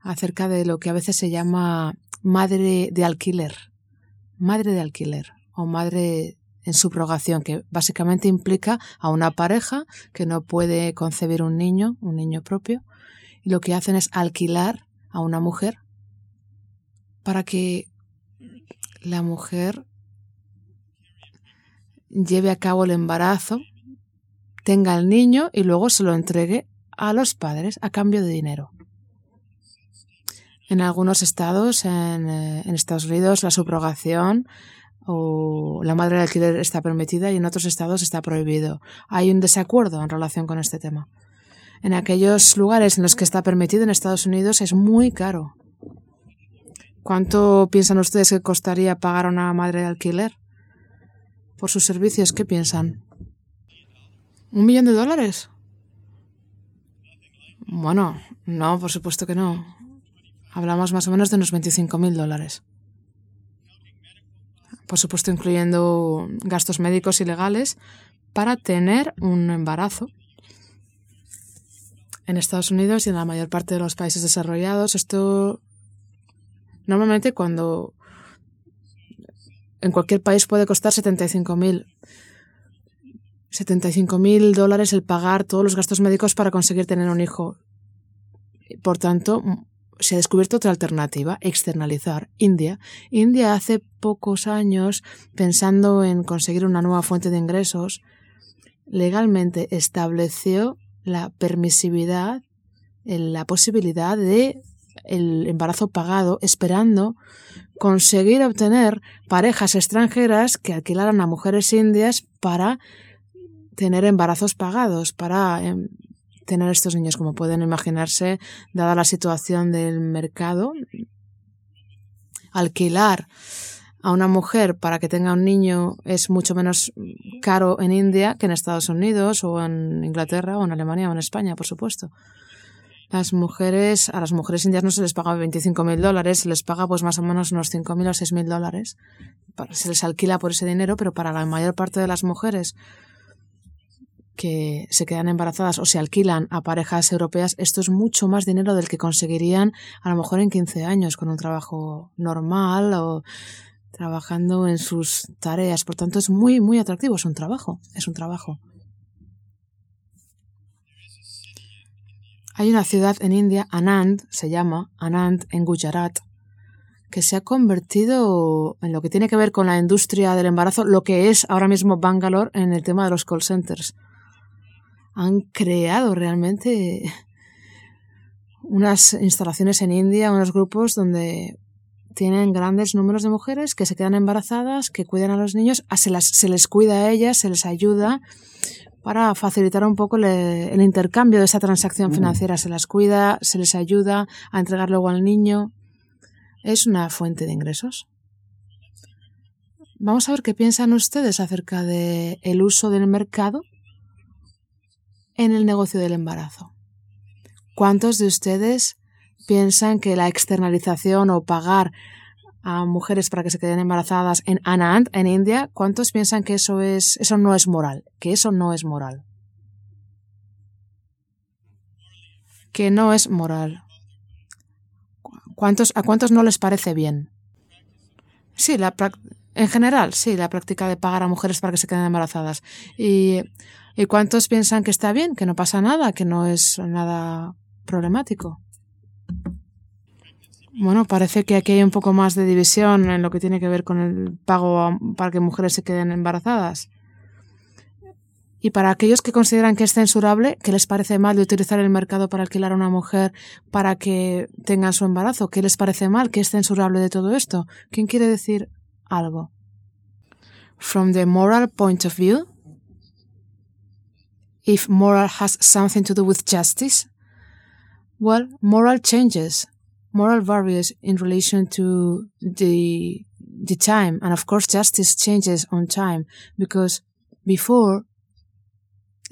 acerca de lo que a veces se llama madre de alquiler. Madre de alquiler o madre en subrogación, que básicamente implica a una pareja que no puede concebir un niño, un niño propio, lo que hacen es alquilar a una mujer para que la mujer lleve a cabo el embarazo, tenga el niño y luego se lo entregue a los padres a cambio de dinero. En algunos estados, en, eh, Estados Unidos, la subrogación o la madre de alquiler está permitida y en otros estados está prohibido. Hay un desacuerdo en relación con este tema. En aquellos lugares en los que está permitido en Estados Unidos es muy caro. ¿Cuánto piensan ustedes que costaría pagar a una madre de alquiler por sus servicios? ¿Qué piensan? ¿Un millón de dólares? Bueno, no, por supuesto que no. Hablamos más o menos de unos 25 mil dólares por supuesto incluyendo gastos médicos y legales, para tener un embarazo. En Estados Unidos y en la mayor parte de los países desarrollados, esto normalmente cuando en cualquier país puede costar 75 mil 75 mil dólares el pagar todos los gastos médicos para conseguir tener un hijo. Por tanto, se ha descubierto otra alternativa, externalizar. India. India hace pocos años, pensando en conseguir una nueva fuente de ingresos, legalmente estableció la permisividad, la posibilidad de el embarazo pagado, esperando conseguir obtener parejas extranjeras que alquilaran a mujeres indias para tener embarazos pagados, para em, tener estos niños, como pueden imaginarse, dada la situación del mercado. Alquilar a una mujer para que tenga un niño es mucho menos caro en India que en Estados Unidos o en Inglaterra o en Alemania o en España, por supuesto. Las mujeres, a las mujeres indias no se les paga 25 mil dólares, se les paga pues más o menos unos 5 mil o 6 mil dólares. Se les alquila por ese dinero, pero para la mayor parte de las mujeres que se quedan embarazadas o se alquilan a parejas europeas, esto es mucho más dinero del que conseguirían a lo mejor en 15 años con un trabajo normal o trabajando en sus tareas. Por tanto, es muy, muy atractivo. Es un trabajo. Es un trabajo. Hay una ciudad en India, Anand, se llama Anand, en Gujarat, que se ha convertido en lo que tiene que ver con la industria del embarazo, lo que es ahora mismo Bangalore en el tema de los call centers han creado realmente unas instalaciones en India, unos grupos donde tienen grandes números de mujeres que se quedan embarazadas, que cuidan a los niños, se, las, se les cuida a ellas, se les ayuda para facilitar un poco el intercambio de esa transacción mm. financiera. Se las cuida, se les ayuda a entregar luego al niño. Es una fuente de ingresos. Vamos a ver qué piensan ustedes acerca del el uso del mercado en el negocio del embarazo. ¿Cuántos de ustedes piensan que la externalización o pagar a mujeres para que se queden embarazadas en Anand, en India, cuántos piensan que eso es eso no es moral, que eso no es moral? Que no es moral. ¿Cuántos, ¿A cuántos no les parece bien? Sí, la, en general, sí, la práctica de pagar a mujeres para que se queden embarazadas. Y ¿Y cuántos piensan que está bien, que no pasa nada, que no es nada problemático? Bueno, parece que aquí hay un poco más de división en lo que tiene que ver con el pago para que mujeres se queden embarazadas. Y para aquellos que consideran que es censurable, ¿qué les parece mal de utilizar el mercado para alquilar a una mujer para que tenga su embarazo? ¿Qué les parece mal? ¿Qué es censurable de todo esto? ¿Quién quiere decir algo? From the moral point of view, if moral has something to do with justice? Well, moral changes. Moral varies in relation to the, the time. And of course, justice changes on time because before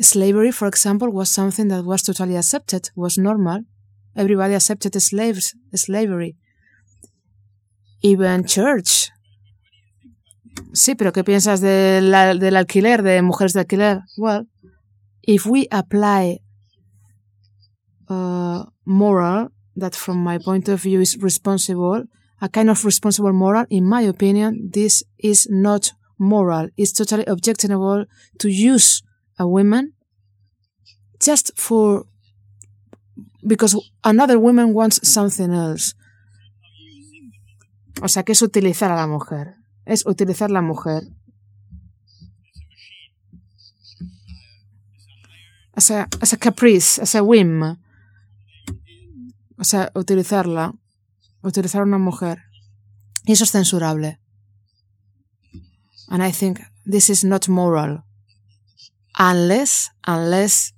slavery, for example, was something that was totally accepted, was normal. Everybody accepted slaves, slavery. Even church. Sí, pero ¿qué piensas del, del alquiler, de mujeres de alquiler? Well, if we apply uh, moral that from my point of view is responsible, a kind of responsible moral, in my opinion, this is not moral. It's totally objectionable to use a woman just for because another woman wants something else. O sea, que es utilizar a la mujer. Es utilizar la mujer. As a, as a caprice, as a whim. O sea, utilizarla. Utilizar a una mujer. Y eso es censurable. And I think this is not moral. Unless, unless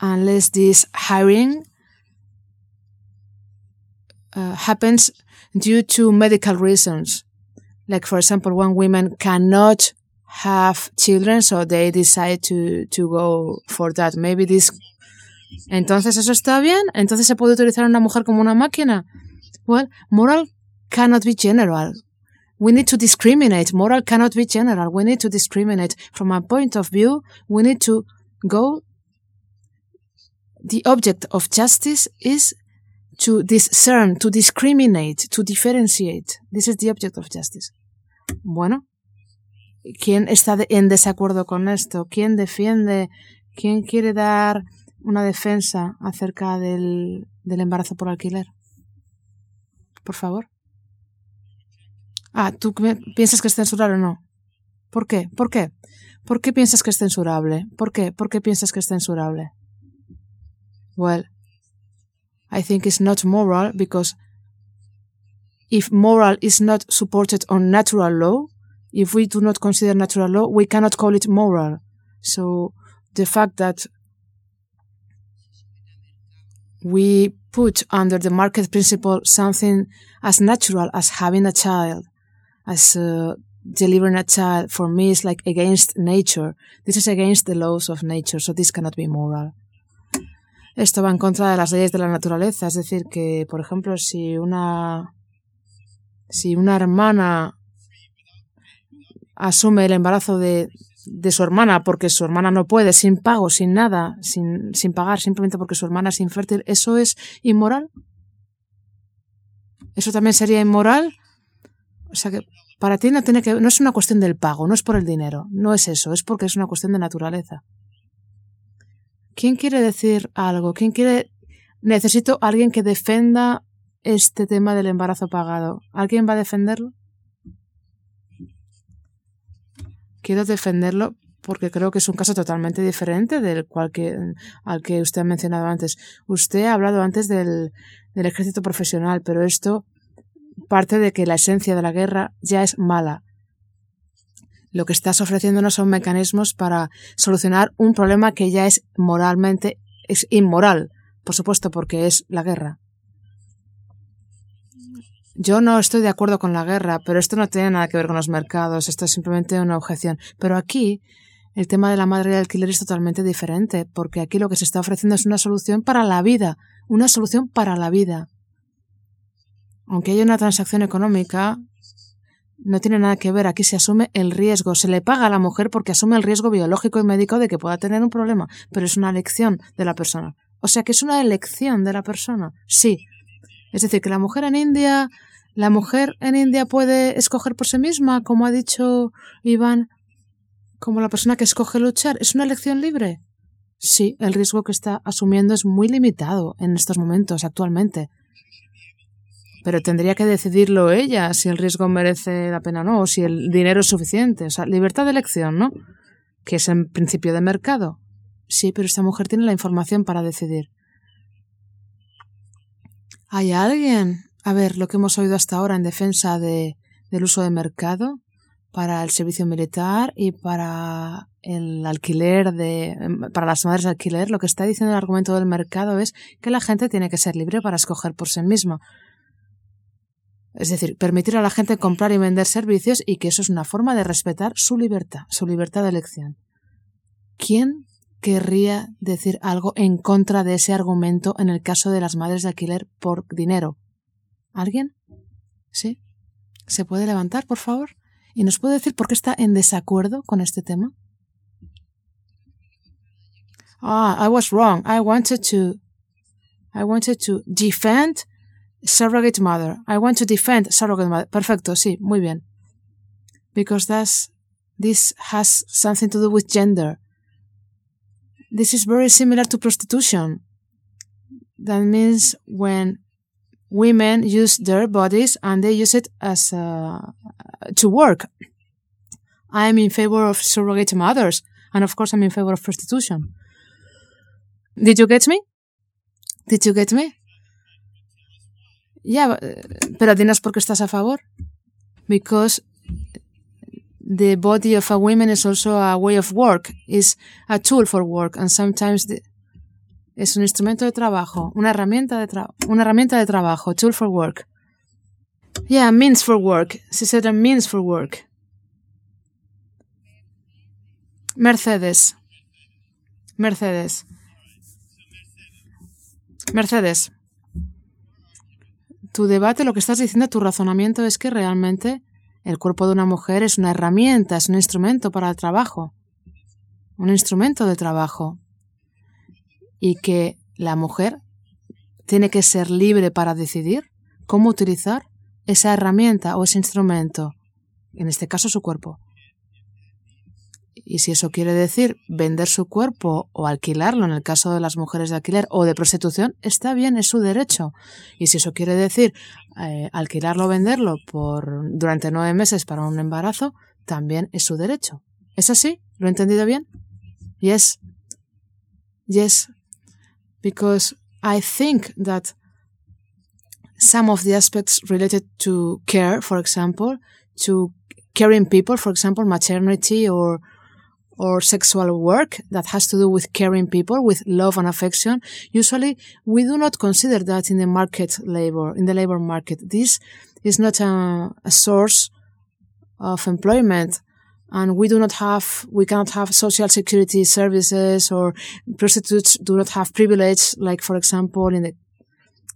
unless this hiring uh, happens due to medical reasons. Like, for example, when women cannot have children, so they decide to, to go for that. Maybe this. Entonces, ¿eso está bien? Entonces, ¿se puede utilizar una mujer como una máquina? Well, moral cannot be general. We need to discriminate. Moral cannot be general. We need to discriminate. From a point of view, we need to go the object of justice is to discern, to discriminate, to differentiate. This is the object of justice. Bueno, ¿quién está en desacuerdo con esto? ¿Quién defiende? ¿Quién quiere dar una defensa acerca del, del embarazo por alquiler? Por favor. Ah, ¿tú piensas que es censurable o no? ¿Por qué? ¿Por qué? ¿Por qué piensas que es censurable? ¿Por qué? ¿Por qué piensas que es censurable? Well, I think it's not moral because if moral is not supported on natural law, if we do not consider natural law, we cannot call it moral. So the fact that we put under the market principle something as natural as having a child, as uh, delivering a child, for me is like against nature. This is against the laws of nature, so this cannot be moral. esto va en contra de las leyes de la naturaleza. Es decir, que, por ejemplo, si una, si una hermana asume el embarazo de, de su hermana porque su hermana no puede, sin pago, sin nada, sin, sin pagar, simplemente porque su hermana es infértil, ¿eso es inmoral? ¿Eso también sería inmoral? O sea que para ti no, tiene que, no es una cuestión del pago, no es por el dinero, no es eso, es porque es una cuestión de naturaleza. ¿Quién quiere decir algo? ¿Quién quiere... Necesito alguien que defenda este tema del embarazo pagado. ¿Alguien va a defenderlo? Quiero defenderlo porque creo que es un caso totalmente diferente del cual que, al que usted ha mencionado antes. Usted ha hablado antes del, del ejército profesional, pero esto parte de que la esencia de la guerra ya es mala lo que estás ofreciéndonos son mecanismos para solucionar un problema que ya es moralmente, es inmoral, por supuesto, porque es la guerra. Yo no estoy de acuerdo con la guerra, pero esto no tiene nada que ver con los mercados, esto es simplemente una objeción. Pero aquí el tema de la madre de alquiler es totalmente diferente, porque aquí lo que se está ofreciendo es una solución para la vida, una solución para la vida. Aunque haya una transacción económica, no tiene nada que ver. Aquí se asume el riesgo. Se le paga a la mujer porque asume el riesgo biológico y médico de que pueda tener un problema, pero es una elección de la persona. O sea que es una elección de la persona. Sí. Es decir, que la mujer en India, la mujer en India puede escoger por sí misma, como ha dicho Iván, como la persona que escoge luchar. ¿Es una elección libre? Sí, el riesgo que está asumiendo es muy limitado en estos momentos, actualmente. Pero tendría que decidirlo ella si el riesgo merece la pena o no, o si el dinero es suficiente. O sea, libertad de elección, ¿no? Que es en principio de mercado. Sí, pero esta mujer tiene la información para decidir. ¿Hay alguien? A ver, lo que hemos oído hasta ahora en defensa de, del uso de mercado para el servicio militar y para el alquiler de para las madres de alquiler, lo que está diciendo el argumento del mercado es que la gente tiene que ser libre para escoger por sí misma. Es decir, permitir a la gente comprar y vender servicios y que eso es una forma de respetar su libertad, su libertad de elección. ¿Quién querría decir algo en contra de ese argumento en el caso de las madres de alquiler por dinero. ¿Alguien? ¿Sí? ¿Se puede levantar, por favor? ¿Y nos puede decir por qué está en desacuerdo con este tema? Ah, I was wrong. I wanted to I wanted to defend surrogate mother. I want to defend surrogate mother. Perfecto, sí, muy bien. Because that's this has something to do with gender. This is very similar to prostitution. That means when women use their bodies and they use it as uh, to work. I'm in favor of surrogate mothers, and of course, I'm in favor of prostitution. Did you get me? Did you get me? Yeah, pero dinos por qué estás a favor. Because the body of a woman is also a way of work, is a tool for work, and sometimes the, es un instrumento de trabajo, una herramienta de, tra una herramienta de trabajo, tool for work. Yeah, means for work. She said means for work. Mercedes. Mercedes. Mercedes. Tu debate, lo que estás diciendo, tu razonamiento es que realmente el cuerpo de una mujer es una herramienta, es un instrumento para el trabajo. Un instrumento de trabajo y que la mujer tiene que ser libre para decidir cómo utilizar esa herramienta o ese instrumento, en este caso su cuerpo. Y si eso quiere decir vender su cuerpo o alquilarlo en el caso de las mujeres de alquiler o de prostitución, está bien, es su derecho. Y si eso quiere decir eh, alquilarlo o venderlo por durante nueve meses para un embarazo, también es su derecho. ¿Es así? ¿Lo he entendido bien? Yes. Yes because I think that some of the aspects related to care, for example, to caring people, for example, maternity or or sexual work that has to do with caring people, with love and affection. Usually, we do not consider that in the market labor, in the labor market. This is not a, a source of employment and we do not have, we cannot have social security services or prostitutes do not have privilege, like for example, in the,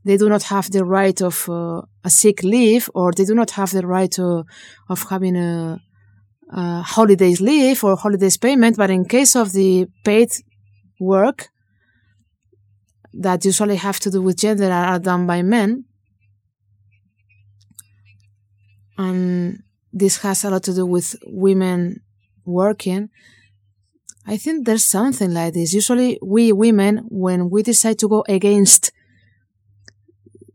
they do not have the right of uh, a sick leave or they do not have the right to, of having a, a holidays leave or holidays payment. But in case of the paid work that usually have to do with gender are done by men, and this has a lot to do with women working. I think there's something like this. Usually we women, when we decide to go against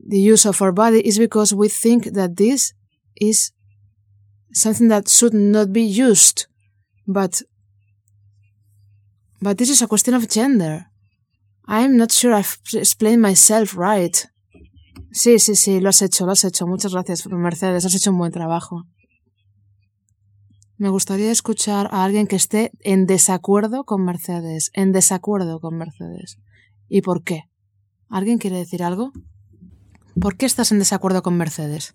the use of our body is because we think that this is something that should not be used. But, but this is a question of gender. I'm not sure I've explained myself right. Sí, sí, sí, lo has hecho, lo has hecho. Muchas gracias, Mercedes. Has hecho un buen trabajo. Me gustaría escuchar a alguien que esté en desacuerdo con Mercedes, en desacuerdo con Mercedes. ¿Y por qué? ¿Alguien quiere decir algo? ¿Por qué estás en desacuerdo con Mercedes?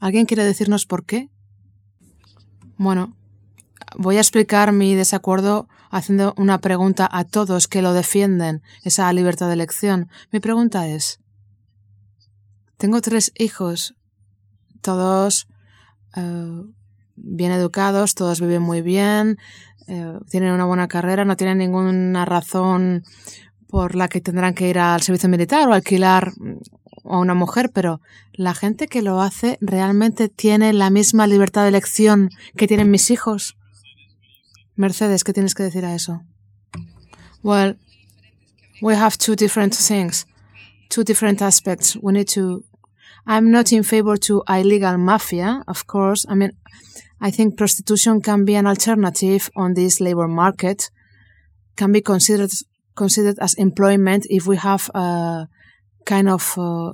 ¿Alguien quiere decirnos por qué? Bueno, voy a explicar mi desacuerdo haciendo una pregunta a todos que lo defienden, esa libertad de elección. Mi pregunta es, tengo tres hijos, todos eh, bien educados, todos viven muy bien, eh, tienen una buena carrera, no tienen ninguna razón por la que tendrán que ir al servicio militar o alquilar a una mujer, pero la gente que lo hace realmente tiene la misma libertad de elección que tienen mis hijos. Mercedes, ¿qué tienes que decir a eso? Well, we have two different things, two different aspects. We need to. I'm not in favor to illegal mafia, of course. I mean, I think prostitution can be an alternative on this labor market, can be considered considered as employment if we have a kind of uh,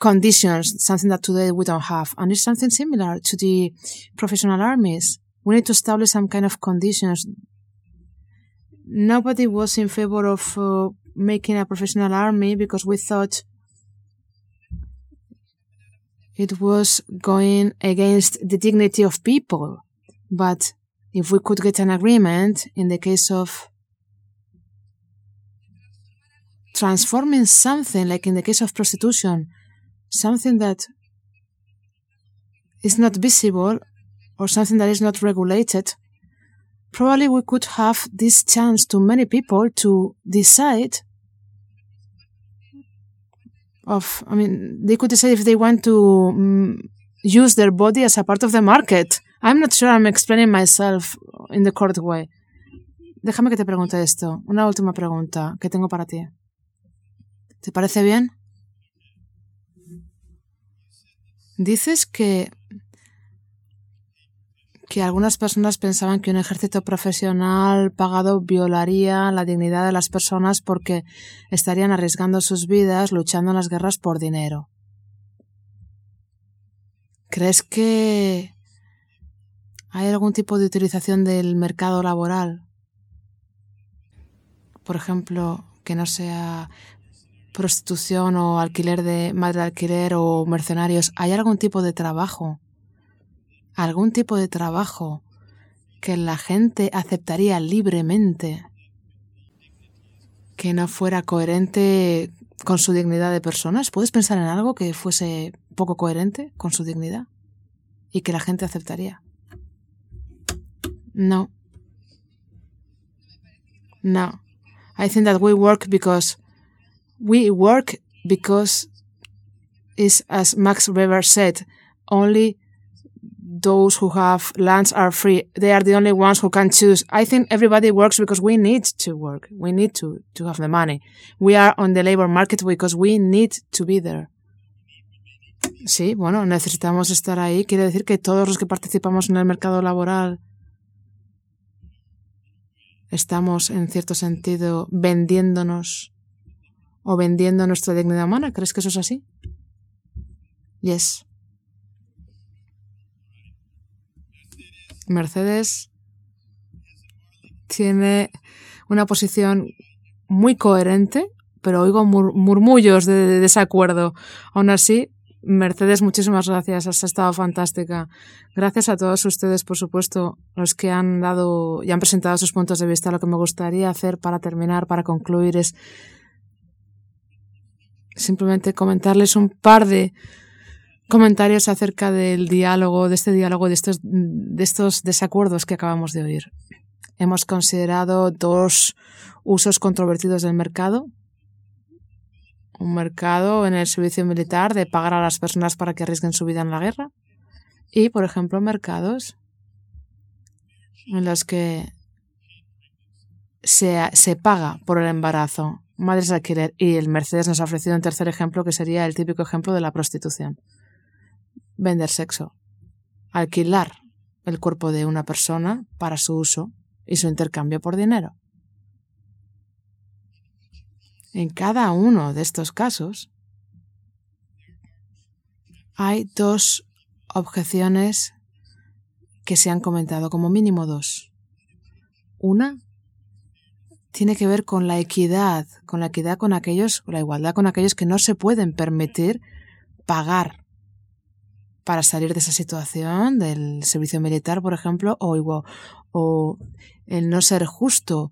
conditions, something that today we don't have, and it's something similar to the professional armies. We need to establish some kind of conditions. Nobody was in favor of uh, making a professional army because we thought it was going against the dignity of people. But if we could get an agreement in the case of transforming something, like in the case of prostitution, something that is not visible or something that is not regulated, probably we could have this chance to many people to decide of, I mean, they could decide if they want to um, use their body as a part of the market. I'm not sure I'm explaining myself in the correct way. Déjame que te pregunte esto. Una última pregunta que tengo para ti. ¿Te parece bien? Dices que que algunas personas pensaban que un ejército profesional pagado violaría la dignidad de las personas porque estarían arriesgando sus vidas luchando en las guerras por dinero. ¿Crees que hay algún tipo de utilización del mercado laboral? Por ejemplo, que no sea prostitución o alquiler de madre de alquiler o mercenarios. ¿Hay algún tipo de trabajo algún tipo de trabajo que la gente aceptaría libremente, que no fuera coherente con su dignidad de personas? ¿Puedes pensar en algo que fuese poco coherente con su dignidad y que la gente aceptaría? No. No. I think that we work because we work because is as Max Weber said, only those who have lands are free. They are the only ones who can choose. I think everybody works because we need to work. We need to, to have the money. We are on the labor market because we need to be there. Sí, bueno, necesitamos estar ahí. Quiere decir que todos los que participamos en el mercado laboral estamos, en cierto sentido, vendiéndonos o vendiendo nuestra dignidad humana. ¿Crees que eso es así? Yes. Mercedes tiene una posición muy coherente, pero oigo murmullos de, desacuerdo. Aún así, Mercedes, muchísimas gracias. Has estado fantástica. Gracias a todos ustedes, por supuesto, los que han dado y han presentado sus puntos de vista. Lo que me gustaría hacer para terminar, para concluir, es simplemente comentarles un par de comentarios acerca del diálogo, de este diálogo, de estos, de estos desacuerdos que acabamos de oír. Hemos considerado dos usos controvertidos del mercado. Un mercado en el servicio militar de pagar a las personas para que arriesguen su vida en la guerra. Y, por ejemplo, mercados en los que se, se paga por el embarazo. Madres alquiler. Y el Mercedes nos ha ofrecido un tercer ejemplo que sería el típico ejemplo de la prostitución vender sexo, alquilar el cuerpo de una persona para su uso y su intercambio por dinero. En cada uno de estos casos hay dos objeciones que se han comentado, como mínimo dos. Una tiene que ver con la equidad, con la equidad con aquellos, la igualdad con aquellos que no se pueden permitir pagar para salir de esa situación del servicio militar, por ejemplo, o, el no ser justo.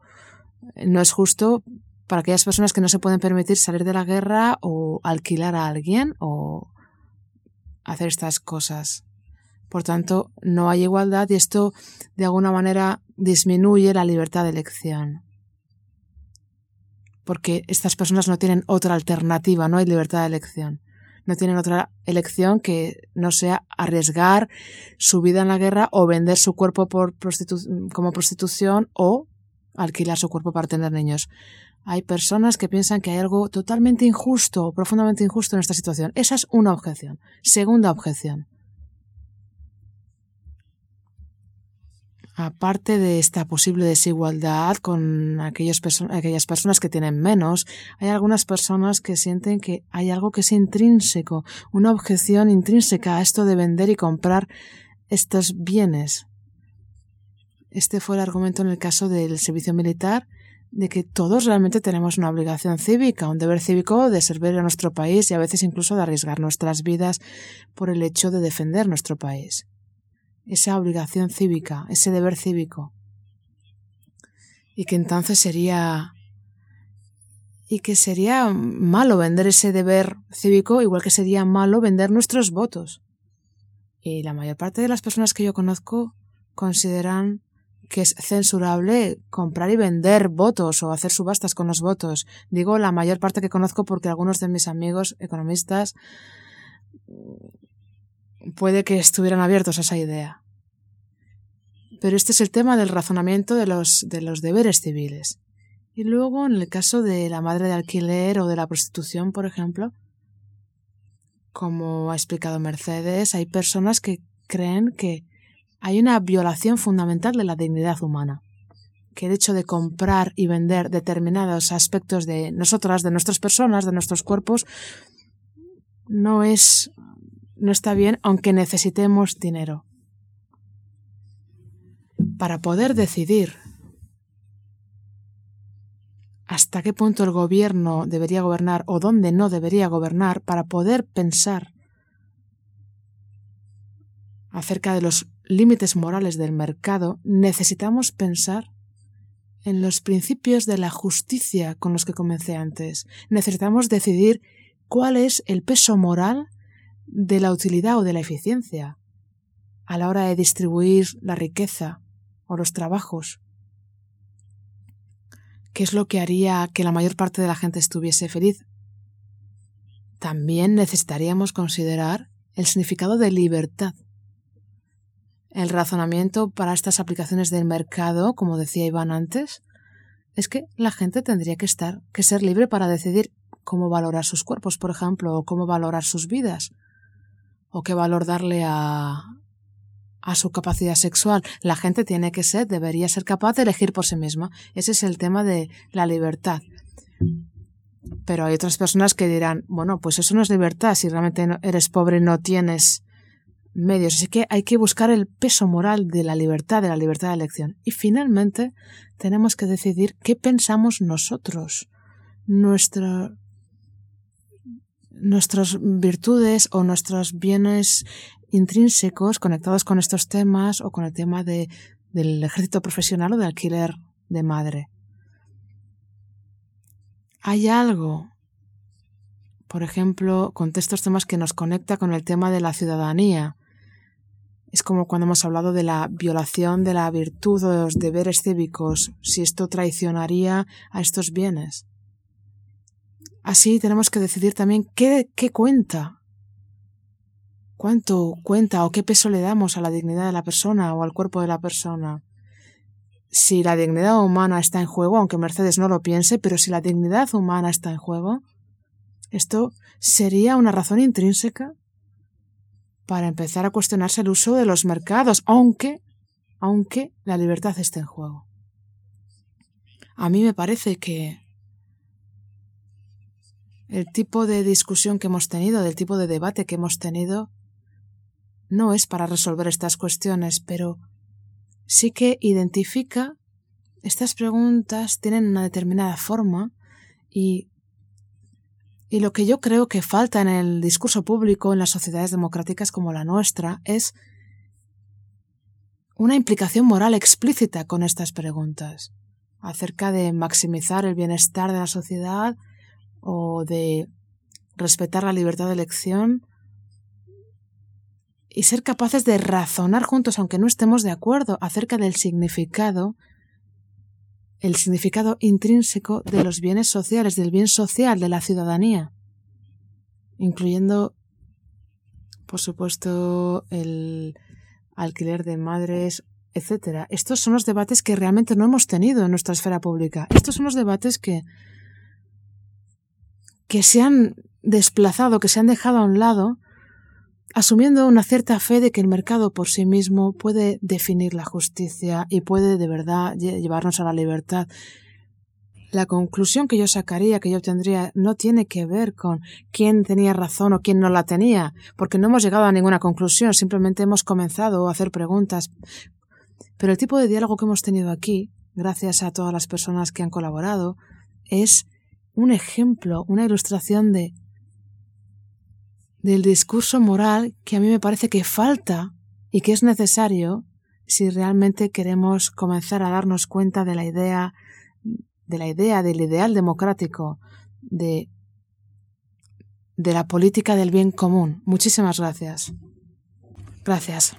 No es justo para aquellas personas que no se pueden permitir salir de la guerra o alquilar a alguien o hacer estas cosas. Por tanto, no hay igualdad y esto de alguna manera disminuye la libertad de elección. Porque estas personas no tienen otra alternativa, no hay libertad de elección no tienen otra elección que no sea arriesgar su vida en la guerra o vender su cuerpo por como prostitución o alquilar su cuerpo para tener niños. Hay personas que piensan que hay algo totalmente injusto, profundamente injusto en esta situación. Esa es una objeción. Segunda objeción. Aparte de esta posible desigualdad con aquellas personas que tienen menos, hay algunas personas que sienten que hay algo que es intrínseco, una objeción intrínseca a esto de vender y comprar estos bienes. Este fue el argumento en el caso del servicio militar, de que todos realmente tenemos una obligación cívica, un deber cívico de servir a nuestro país y a veces incluso de arriesgar nuestras vidas por el hecho de defender nuestro país esa obligación cívica, ese deber cívico. Y que entonces sería y que sería malo vender ese deber cívico, igual que sería malo vender nuestros votos. Y la mayor parte de las personas que yo conozco consideran que es censurable comprar y vender votos o hacer subastas con los votos. Digo la mayor parte que conozco porque algunos de mis amigos economistas puede que estuvieran abiertos a esa idea. Pero este es el tema del razonamiento de los, de los deberes civiles. Y luego, en el caso de la madre de alquiler o de la prostitución, por ejemplo, como ha explicado Mercedes, hay personas que creen que hay una violación fundamental de la dignidad humana, que el hecho de comprar y vender determinados aspectos de nosotras, de nuestras personas, de nuestros cuerpos, no es no está bien aunque necesitemos dinero. Para poder decidir hasta qué punto el gobierno debería gobernar o dónde no debería gobernar para poder pensar acerca de los límites morales del mercado, necesitamos pensar en los principios de la justicia con los que comencé antes. Necesitamos decidir cuál es el peso moral de la utilidad o de la eficiencia a la hora de distribuir la riqueza o los trabajos ¿Qué es lo que haría que la mayor parte de la gente estuviese feliz? También necesitaríamos considerar el significado de libertad. El razonamiento para estas aplicaciones del mercado, como decía Iván antes, es que la gente tendría que estar, que ser libre para decidir cómo valorar sus cuerpos, por ejemplo, o cómo valorar sus vidas, o qué valor darle a, a su capacidad sexual. La gente tiene que ser, debería ser capaz de elegir por sí misma. Ese es el tema de la libertad. Pero hay otras personas que dirán, bueno, pues eso no es libertad si realmente eres pobre no tienes medios. Así que hay que buscar el peso moral de la libertad, de la libertad de elección. Y finalmente tenemos que decidir qué pensamos nosotros. Nuestra, nuestras virtudes o nuestros bienes intrínsecos conectados con estos temas o con el tema de, del ejército profesional o de alquiler de madre. Hay algo, por ejemplo, con estos temas que nos conecta con el tema de la ciudadanía. Es como cuando hemos hablado de la violación de la virtud o de los deberes cívicos, si esto traicionaría a estos bienes. Así tenemos que decidir también qué, qué cuenta ¿Cuánto cuenta o qué peso le damos a la dignidad de la persona o al cuerpo de la persona? Si la dignidad humana está en juego, aunque Mercedes no lo piense, pero si la dignidad humana está en juego, esto sería una razón intrínseca para empezar a cuestionarse el uso de los mercados, aunque, aunque la libertad esté en juego. A mí me parece que el tipo de discusión que hemos tenido, del tipo de debate que hemos tenido, no es para resolver estas cuestiones, pero sí que identifica estas preguntas tienen una determinada forma y, y lo que yo creo que falta en el discurso público en las sociedades democráticas como la nuestra es una implicación moral explícita con estas preguntas acerca de maximizar el bienestar de la sociedad o de respetar la libertad de elección y ser capaces de razonar juntos, aunque no estemos de acuerdo, acerca del significado, el significado intrínseco de los bienes sociales, del bien social de la ciudadanía, incluyendo, por supuesto, el alquiler de madres, etc. Estos son los debates que realmente no hemos tenido en nuestra esfera pública. Estos son los debates que, que se han desplazado, que se han dejado a un lado asumiendo una cierta fe de que el mercado por sí mismo puede definir la justicia y puede de verdad llevarnos a la libertad. La conclusión que yo sacaría, que yo obtendría, no tiene que ver con quién tenía razón o quién no la tenía, porque no hemos llegado a ninguna conclusión, simplemente hemos comenzado a hacer preguntas. Pero el tipo de diálogo que hemos tenido aquí, gracias a todas las personas que han colaborado, es un ejemplo, una ilustración de del discurso moral que a mí me parece que falta y que es necesario si realmente queremos comenzar a darnos cuenta de la idea de la idea del ideal democrático, de, de la política del bien común. Muchísimas gracias. Gracias.